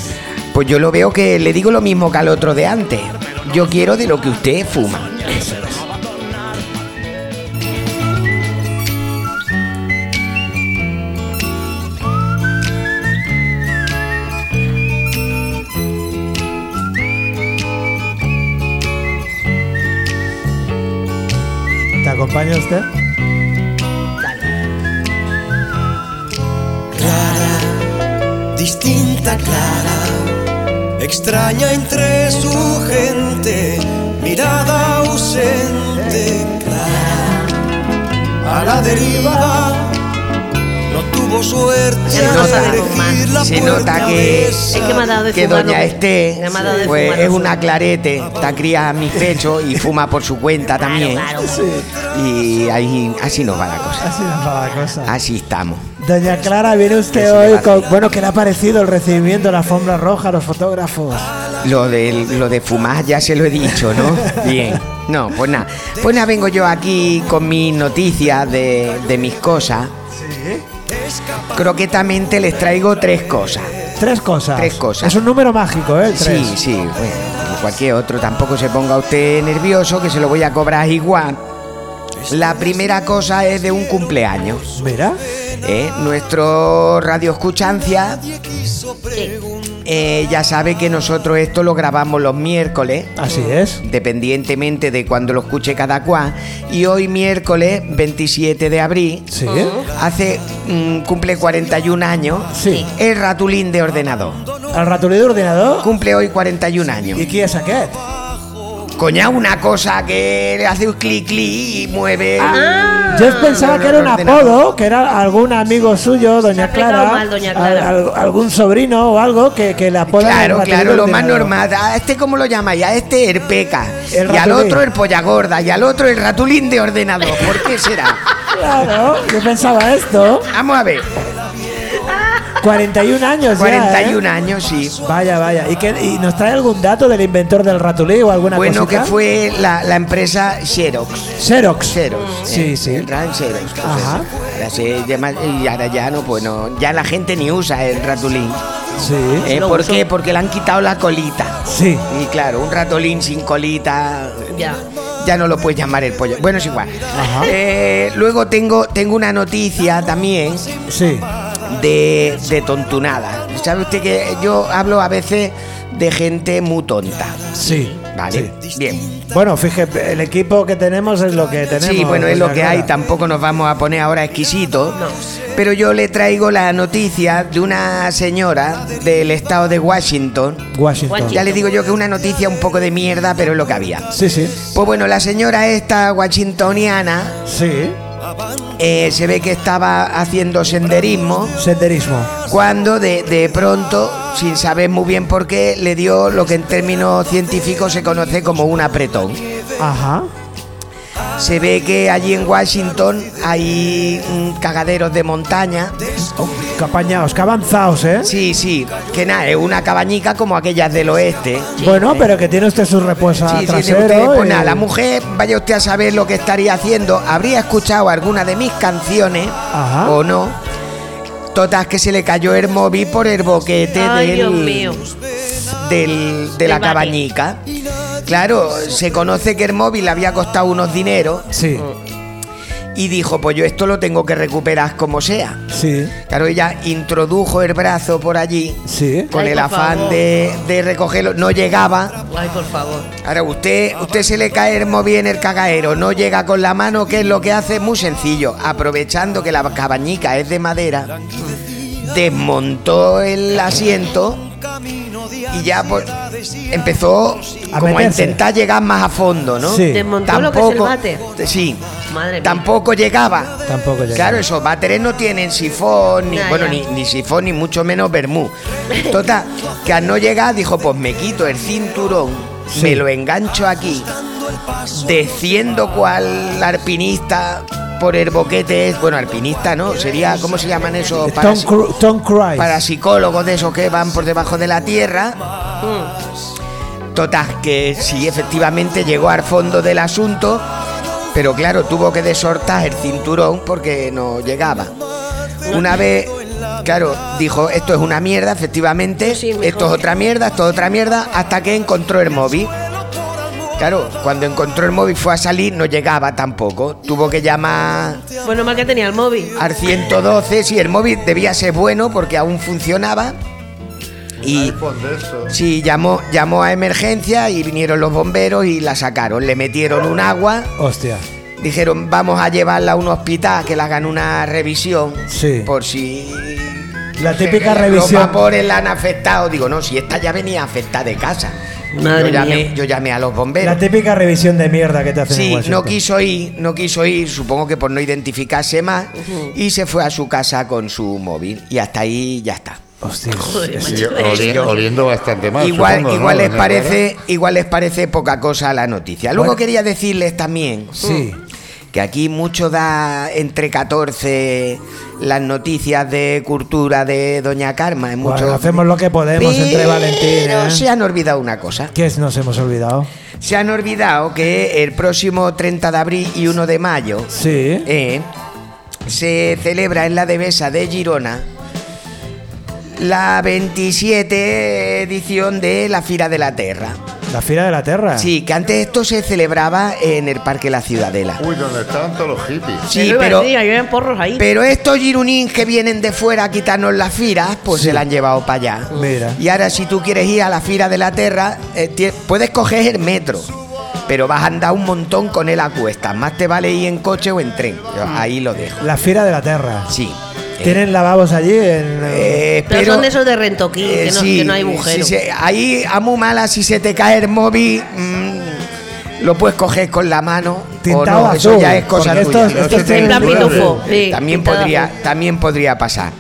Pues yo lo veo que le digo lo mismo que al otro de antes. Yo quiero de lo que usted fuma. ¿Te acompaña usted? distinta clara, extraña entre su gente, mirada ausente, clara, a la deriva, no tuvo suerte Se nota, elegir la se nota que, de Es que me ha dado de que fumar, doña no- Esté me ha dado de pues, fumar, es no una clarete, está cría a mis pechos y fuma por su cuenta también. Y ahí, así nos va la cosa. Así nos va la cosa. Así estamos. Doña Clara, viene usted hoy con... Bueno, ¿qué le ha parecido el recibimiento, la alfombra roja, los fotógrafos? Lo de, lo de fumar ya se lo he dicho, ¿no? Bien. No, pues nada. Pues nada, vengo yo aquí con mis noticias de, de mis cosas. Croquetamente les traigo tres cosas. Tres cosas. Tres cosas. Es un número mágico, ¿eh? El tres. Sí, sí, bueno, cualquier otro. Tampoco se ponga usted nervioso, que se lo voy a cobrar igual. La primera cosa es de un cumpleaños. Mira. ¿eh? Nuestro radio escuchancia eh, ya sabe que nosotros esto lo grabamos los miércoles. Así es. Dependientemente de cuando lo escuche cada cual. Y hoy miércoles 27 de abril. Sí. Hace mm, cumple 41 años. Sí. El ratulín de ordenador. ¿Al ratulí de ordenador? Cumple hoy 41 años. ¿Y quién es aquel? Coña, una cosa que le hace un clic clic y mueve. Ah. Yo pensaba que era un apodo, que era algún amigo suyo, doña Clara, mal, doña Clara. al- al- algún sobrino o algo que, que le apoda Claro, claro, lo más normal. A este, ¿cómo lo llamáis? A este el peca. El y al otro el polla gorda. Y al otro el ratulín de ordenador. ¿Por qué será? Claro, yo pensaba esto. Vamos a ver. 41 años ya, 41 ¿eh? años, sí. Vaya, vaya. ¿Y, qué- y nos trae algún dato del inventor del ratulí o alguna Bueno, cosita? que fue la, la empresa Xerox. Xerox. Xerox. Sí, eh, sí. el gran Xerox. que Ajá. Ahora y ahora ya no, pues no, ya la gente ni usa el ratulín. Sí. Eh, ¿Por uso. qué? Porque le han quitado la colita. Sí. Y claro, un ratolín sin colita Ya. ya no lo puedes llamar el pollo. Bueno, es igual. Ajá. Eh, luego tengo, tengo una noticia también Sí. De, de tontunada. ¿Sabe usted que yo hablo a veces de gente muy tonta? Sí. ¿Vale? Bien. Bueno, fíjate, el equipo que tenemos es lo que tenemos. Sí, bueno, es lo que hay, tampoco nos vamos a poner ahora exquisitos. Pero yo le traigo la noticia de una señora del estado de Washington. Washington. Ya le digo yo que es una noticia un poco de mierda, pero es lo que había. Sí, sí. Pues bueno, la señora esta washingtoniana Sí. Eh, se ve que estaba haciendo senderismo Senderismo. cuando de, de pronto, sin saber muy bien por qué, le dio lo que en términos científicos se conoce como un apretón. Ajá. Se ve que allí en Washington hay mm, cagaderos de montaña. Que apañaos, que avanzaos, ¿eh? Sí, sí, que nada, es una cabañica como aquellas del oeste. Bueno, pero que tiene usted su repuesto Sí, trasero. pues y- nada, la mujer, vaya usted a saber lo que estaría haciendo. Habría escuchado alguna de mis canciones Ajá. o no. Totas que se le cayó el móvil por el boquete Ay, del, Dios mío. del- de la Del bate. cabañica. Claro, se conoce que el móvil le había costado unos dineros Sí, y dijo, pues yo esto lo tengo que recuperar como sea. sí, Claro, ella introdujo el brazo por allí sí. con Ay, el afán de, de recogerlo. No llegaba. Ay, por favor. Ahora, usted, usted se le cae el móvil en el cagaero, no llega con la mano, ¿qué es lo que hace? Muy sencillo. Aprovechando que la cabañica es de madera, desmontó el asiento y ya pues, empezó A como a intentar llegar más a fondo, ¿no? Sí. Desmontó lo que es el váter. Sí. Madre mía. Tampoco llegaba. Tampoco llegaba. Claro, esos váteres no tienen sifón, ni, Ya, bueno, ya. Ni, ni sifón, ni mucho menos vermú. Total, que al no llegar dijo, pues me quito el cinturón, Sí. me lo engancho aquí, desciendo cual alpinista por el boquete, es- bueno, alpinista, ¿no? Sería, ¿cómo se llaman esos? Tom, Cru- Tom Cruise. para psicólogos de esos que van por debajo de la tierra. Total, que sí, efectivamente llegó al fondo del asunto, pero claro, tuvo que desortar el cinturón porque no llegaba. Una vez, claro, dijo, esto es una mierda, efectivamente, Sí, esto es otra mierda, esto es otra mierda, hasta que encontró el móvil. Claro, cuando encontró el móvil fue a salir, no llegaba tampoco. Tuvo que llamar Bueno, mal que tenía el móvil. al 112, sí, el móvil debía ser bueno porque aún funcionaba. Y sí, llamó, llamó a emergencia y vinieron los bomberos y la sacaron. Le metieron un agua, Hostia. dijeron vamos a llevarla a un hospital que le hagan una revisión Sí. por si La típica los revisión. vapores la han afectado. Digo, no, si esta ya venía afectada de casa. Madre yo, llamé, mía. yo llamé a los bomberos. La típica revisión de mierda que te hacen en Sí, Washington. no quiso ir, no quiso ir, supongo que por no identificarse más, y se fue a su casa con su móvil. Y hasta ahí ya está. Hostia. Joder, Sí, oliendo bastante mal. igual supongo, ¿no, igual les parece, igual les parece poca cosa la noticia. Luego Bueno. quería decirles también Sí. Que aquí mucho da entre 14 las noticias de cultura de Doña Carma. es Bueno, hacemos lo que podemos entre Pero Valentín. ¿eh? se han olvidado una cosa. ¿Qué? Nos hemos olvidado. Se han olvidado que el próximo 30 de abril y 1 de mayo Sí. eh, se celebra en la Devesa de Girona la 27 edición de la Fira de la Terra. La Fira de la Tierra. Sí, que antes esto se celebraba en el Parque La Ciudadela. Uy, donde estaban todos los hippies. Sí, pero, porros ahí. pero estos girunins que vienen de fuera a quitarnos las firas, pues se la han llevado para allá. Mira. Y ahora si tú quieres ir a la Fira de la Terra, eh, puedes coger el metro, pero vas a andar un montón con él a cuestas. Más te vale ir en coche o en tren. Yo ahí lo dejo. La Fira de la Tierra. Sí. Eh, ¿Tienen lavabos allí? En, eh, Pero, pero- son de esos de rentoquí, eh, que, no, sí, que no hay sí, sí, ahí a muy mala si se te cae el móvil mm, lo puedes coger con la mano Tintado o no, eso ya es cosa tuya. estos- estos sí, también podría azul. también podría pasar.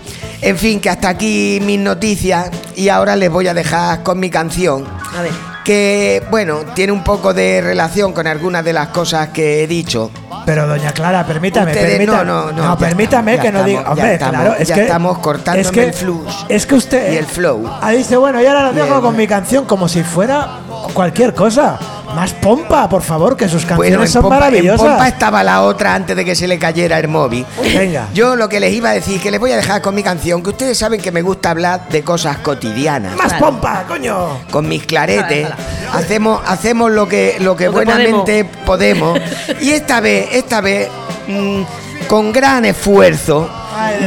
En fin, que hasta aquí mis noticias y ahora les voy a dejar con mi canción A ver. que bueno, tiene un poco de relación con algunas de las cosas que he dicho. Pero doña Clara, permítame, Ustedes permítame. no, no, no, permítame que no diga. Hombre, estamos, claro, es ya que estamos cortándome es que, el flux Es que usted y el flow. Ah, dice, bueno, y ahora lo dejo con mi canción como si fuera cualquier cosa. Más pompa, por favor, que sus canciones Bueno, en son pompa, en maravillosas. pompa estaba la otra antes de que se le cayera el móvil. Venga. Yo lo que les iba a decir, que les voy a dejar con mi canción, que ustedes saben que me gusta hablar de cosas cotidianas. Más pompa, coño. Con mis claretes, hacemos, hacemos lo que, lo que Lo que buenamente podemos. Y esta vez, esta vez, mm, con gran esfuerzo,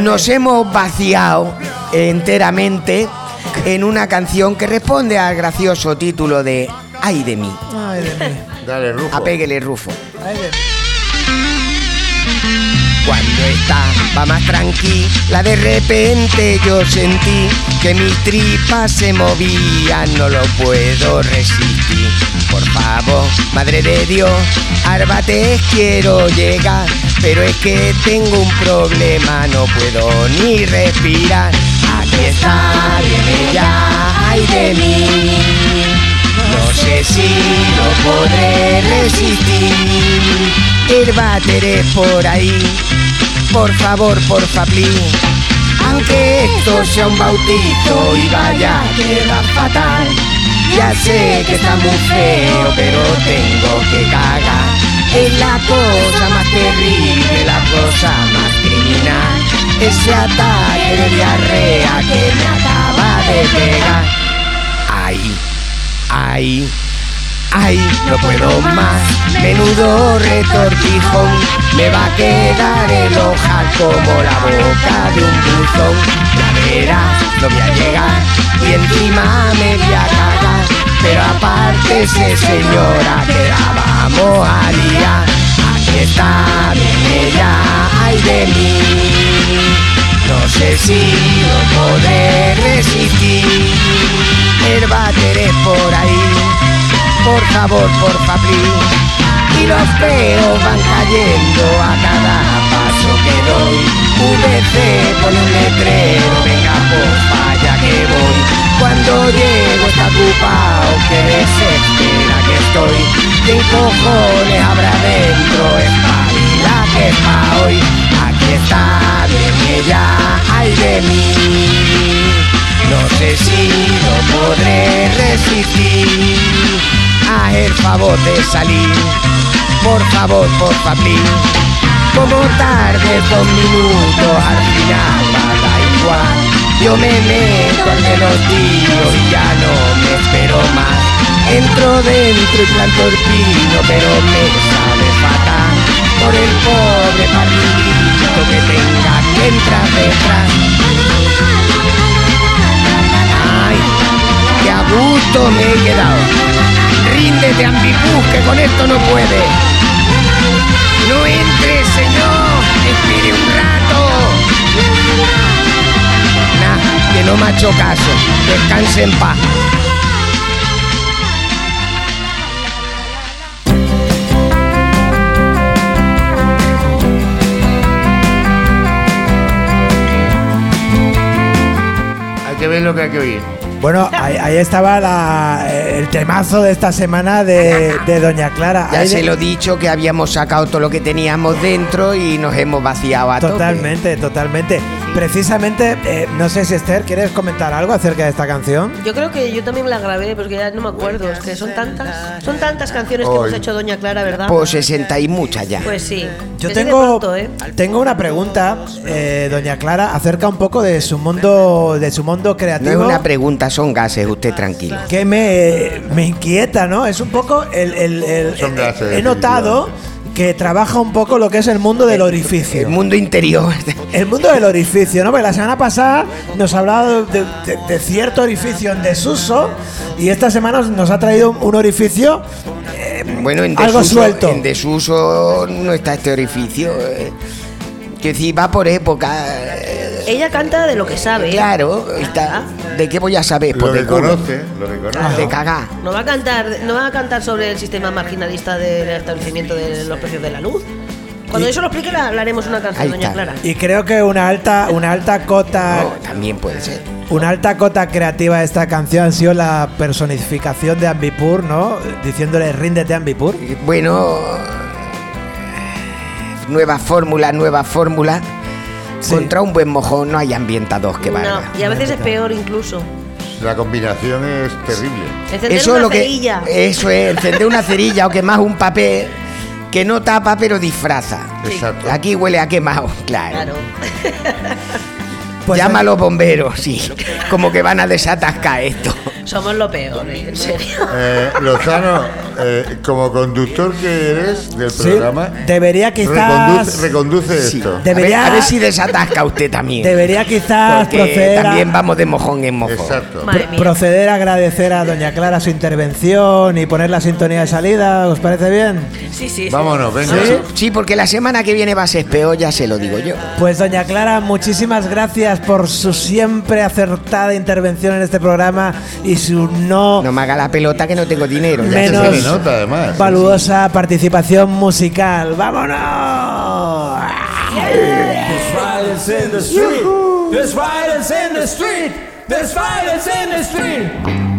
nos hemos vaciado enteramente en una canción que responde al gracioso título de Ay de mí. Ay, de mí. Dale, Rufo. Apéguele, Rufo. Ay, de mí. Cuando estaba más tranquila, de repente yo sentí que mis tripas se movían, no lo puedo resistir. Por favor, madre de Dios, Arbates quiero llegar, pero es que tengo un problema, no puedo ni respirar. Aquí está, viene ya, ay de mí. Si lo podré resistir. Es por ahí. Por favor, porfa, please. Aunque esto sea un bautizo y vaya, queda fatal. Ya sé que está muy feo, pero tengo que cagar. Es la cosa más terrible, la cosa más criminal. Ese ataque de diarrea que me acaba de pegar. Ay, ay, ay, no puedo más. Menudo retortijón, me va a quedar el ojal como la boca de un buzón. Ya verás, no voy a llegar y encima me voy a cagar. Pero aparte sé señora que la vamos a liar. Aquí está, viene ya, ay de mí. No sé si lo podré resistir. El váter es por ahí, por favor, por please. Y los peos van cayendo a cada paso que doy. VC pone un letrero, venga pues vaya que voy. Cuando llego está ocupado, que desespera que estoy. ¿Qué cojones habrá dentro? Espabila que es pa' hoy. Está, viene ya, ay de mí. No sé si lo podré resistir. Haz el favor de salir. Por favor, por favor. Como tarde dos minutos, al final da igual. Yo me meto de los y ya no me espero más. Entro dentro y planto el pino, pero me fatal. Por el pobre partidito que tenga que entrar detrás. Ay, que a gusto me he quedado. Ríndete, ambipus, que con esto no puede. No entre, señor, espere un rato. Nah, que no me ha hecho caso. Descanse en paz. Lo que hay que oír. Bueno, ahí, ahí estaba la- el temazo de esta semana de, de Doña Clara. Ya Ahí se de- lo he dicho que habíamos sacado todo lo que teníamos dentro y nos hemos vaciado a tope. Totalmente, totalmente. Precisamente, eh, no sé si Esther, ¿quieres comentar algo acerca de esta canción? Yo creo que yo también la grabé, porque ya no me acuerdo. Es que son tantas, son tantas canciones que Hoy. hemos hecho Doña Clara, ¿verdad? Pues 60 y muchas ya. Pues sí. Yo Que sí de tengo, pronto, ¿eh? tengo una pregunta, eh, Doña Clara, acerca un poco de su mundo, de su mundo No es creativo. una pregunta, son gases, usted tranquilo. que me, me inquieta, ¿no? Es un poco el, el- el- Son gases, he notado que trabaja un poco lo que es el mundo del orificio. El mundo interior. El mundo del orificio, ¿no? Porque la semana pasada nos ha hablado de, de- de cierto orificio en desuso y esta semana nos- ha traído un orificio Bueno, en Algo desuso, suelto. En desuso no está este orificio. eh. Que decir, va por época. eh, Ella canta de lo que sabe. Claro, está. ¿De qué voy a saber? Lo Pues de que culo. conoce, lo que conoce. De cagar. No va a cantar, no va a cantar sobre el sistema marginalista del establecimiento de los precios de la luz. Cuando Y- eso lo explique, la- le haremos una canción, Ahí Doña está. Clara. y creo que una alta, una alta cota, No, también puede ser. una alta cota creativa de esta canción ha sido la personificación de Ambipur, ¿no? Diciéndole ríndete Ambipur. Bueno, nueva fórmula, nueva fórmula. Sí. Contra un buen mojón no hay ambientados que No, valga. y a veces es peor incluso. La combinación es terrible. Encender Eso una es lo que. cerilla. Eso es, encender una cerilla o quemar un papel que no tapa pero disfraza. Exacto. Aquí huele a quemado, claro. Claro. Pues Llama a los bomberos, sí. Como que van a desatascar esto. Somos lo peor, ¿eh? en serio. Eh, Lozano, eh, como conductor que eres del Sí, programa, debería reconduce, quizás reconduce Sí. esto. Debería- a, ver, a ver si desatasca usted también. debería quizás Porque proceder también vamos de mojón en mojón. Exacto. Pro- proceder a agradecer a Doña Clara su intervención y poner la sintonía de salida, ¿os parece bien? Sí, sí, sí. Vámonos, venga. ¿Sí? Sí, porque la semana que viene va a ser peor, ya se lo digo yo. Pues Doña Clara, muchísimas gracias por su siempre acertada intervención en este programa y su no, No me haga la pelota que no tengo dinero. ya menos le nota, además. valuosa participación musical. ¡Vámonos! There's in the street. There's violence in the street. There's violence in the street.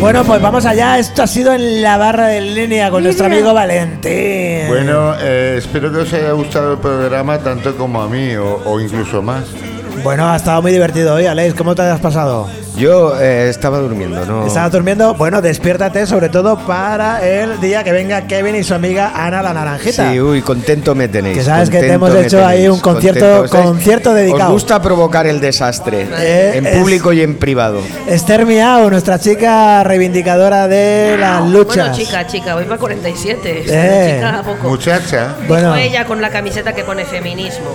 Bueno, pues vamos allá. Esto ha sido en la barra de línea con nuestro amigo Valentín. Bueno, eh, espero que os haya gustado el programa tanto como a mí, o, o incluso más. Bueno, ha estado muy divertido hoy, Alex. ¿Cómo te has pasado? Yo eh, estaba durmiendo, ¿no? ¿Estabas durmiendo? Bueno, despiértate sobre todo para el día que venga Kevin y su amiga Ana la Naranjita. Sí, uy, contento me tenéis. Que sabes que te hemos hecho ahí un concierto- contento. ¿Estáis- concierto dedicado. Os gusta provocar el desastre, Eh, en es- público y en privado. Esther Miau, nuestra chica reivindicadora de las luchas. Bueno, chica, chica, voy para 47. Eh. Chica, ¿a poco. Muchacha. Bueno. Dijo ella con la camiseta que pone feminismo.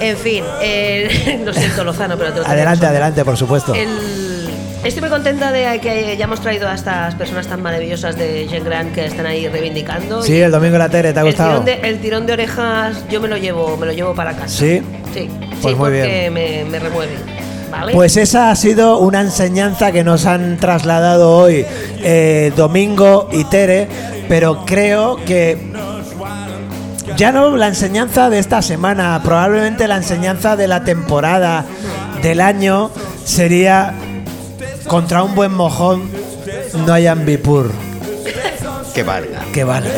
En fin, eh, lo siento, Lozano, pero te lo Adelante, adelante, por supuesto. El- Estoy muy contenta de que hayamos traído a estas personas tan maravillosas de Gen Grant que están ahí reivindicando. Sí, el domingo en la tele, ¿te ha el gustado? tirón, de, el tirón de orejas yo me lo llevo, me lo llevo para casa. Sí. Sí, Pues sí, muy porque bien. Me, me remueve. ¿Vale? Pues esa ha sido una enseñanza que nos han trasladado hoy eh, Domingo y Tere, pero creo que ya no la enseñanza de esta semana, probablemente la enseñanza de la temporada del año sería contra un buen mojón no hay ambipur. Que valga. Que valga.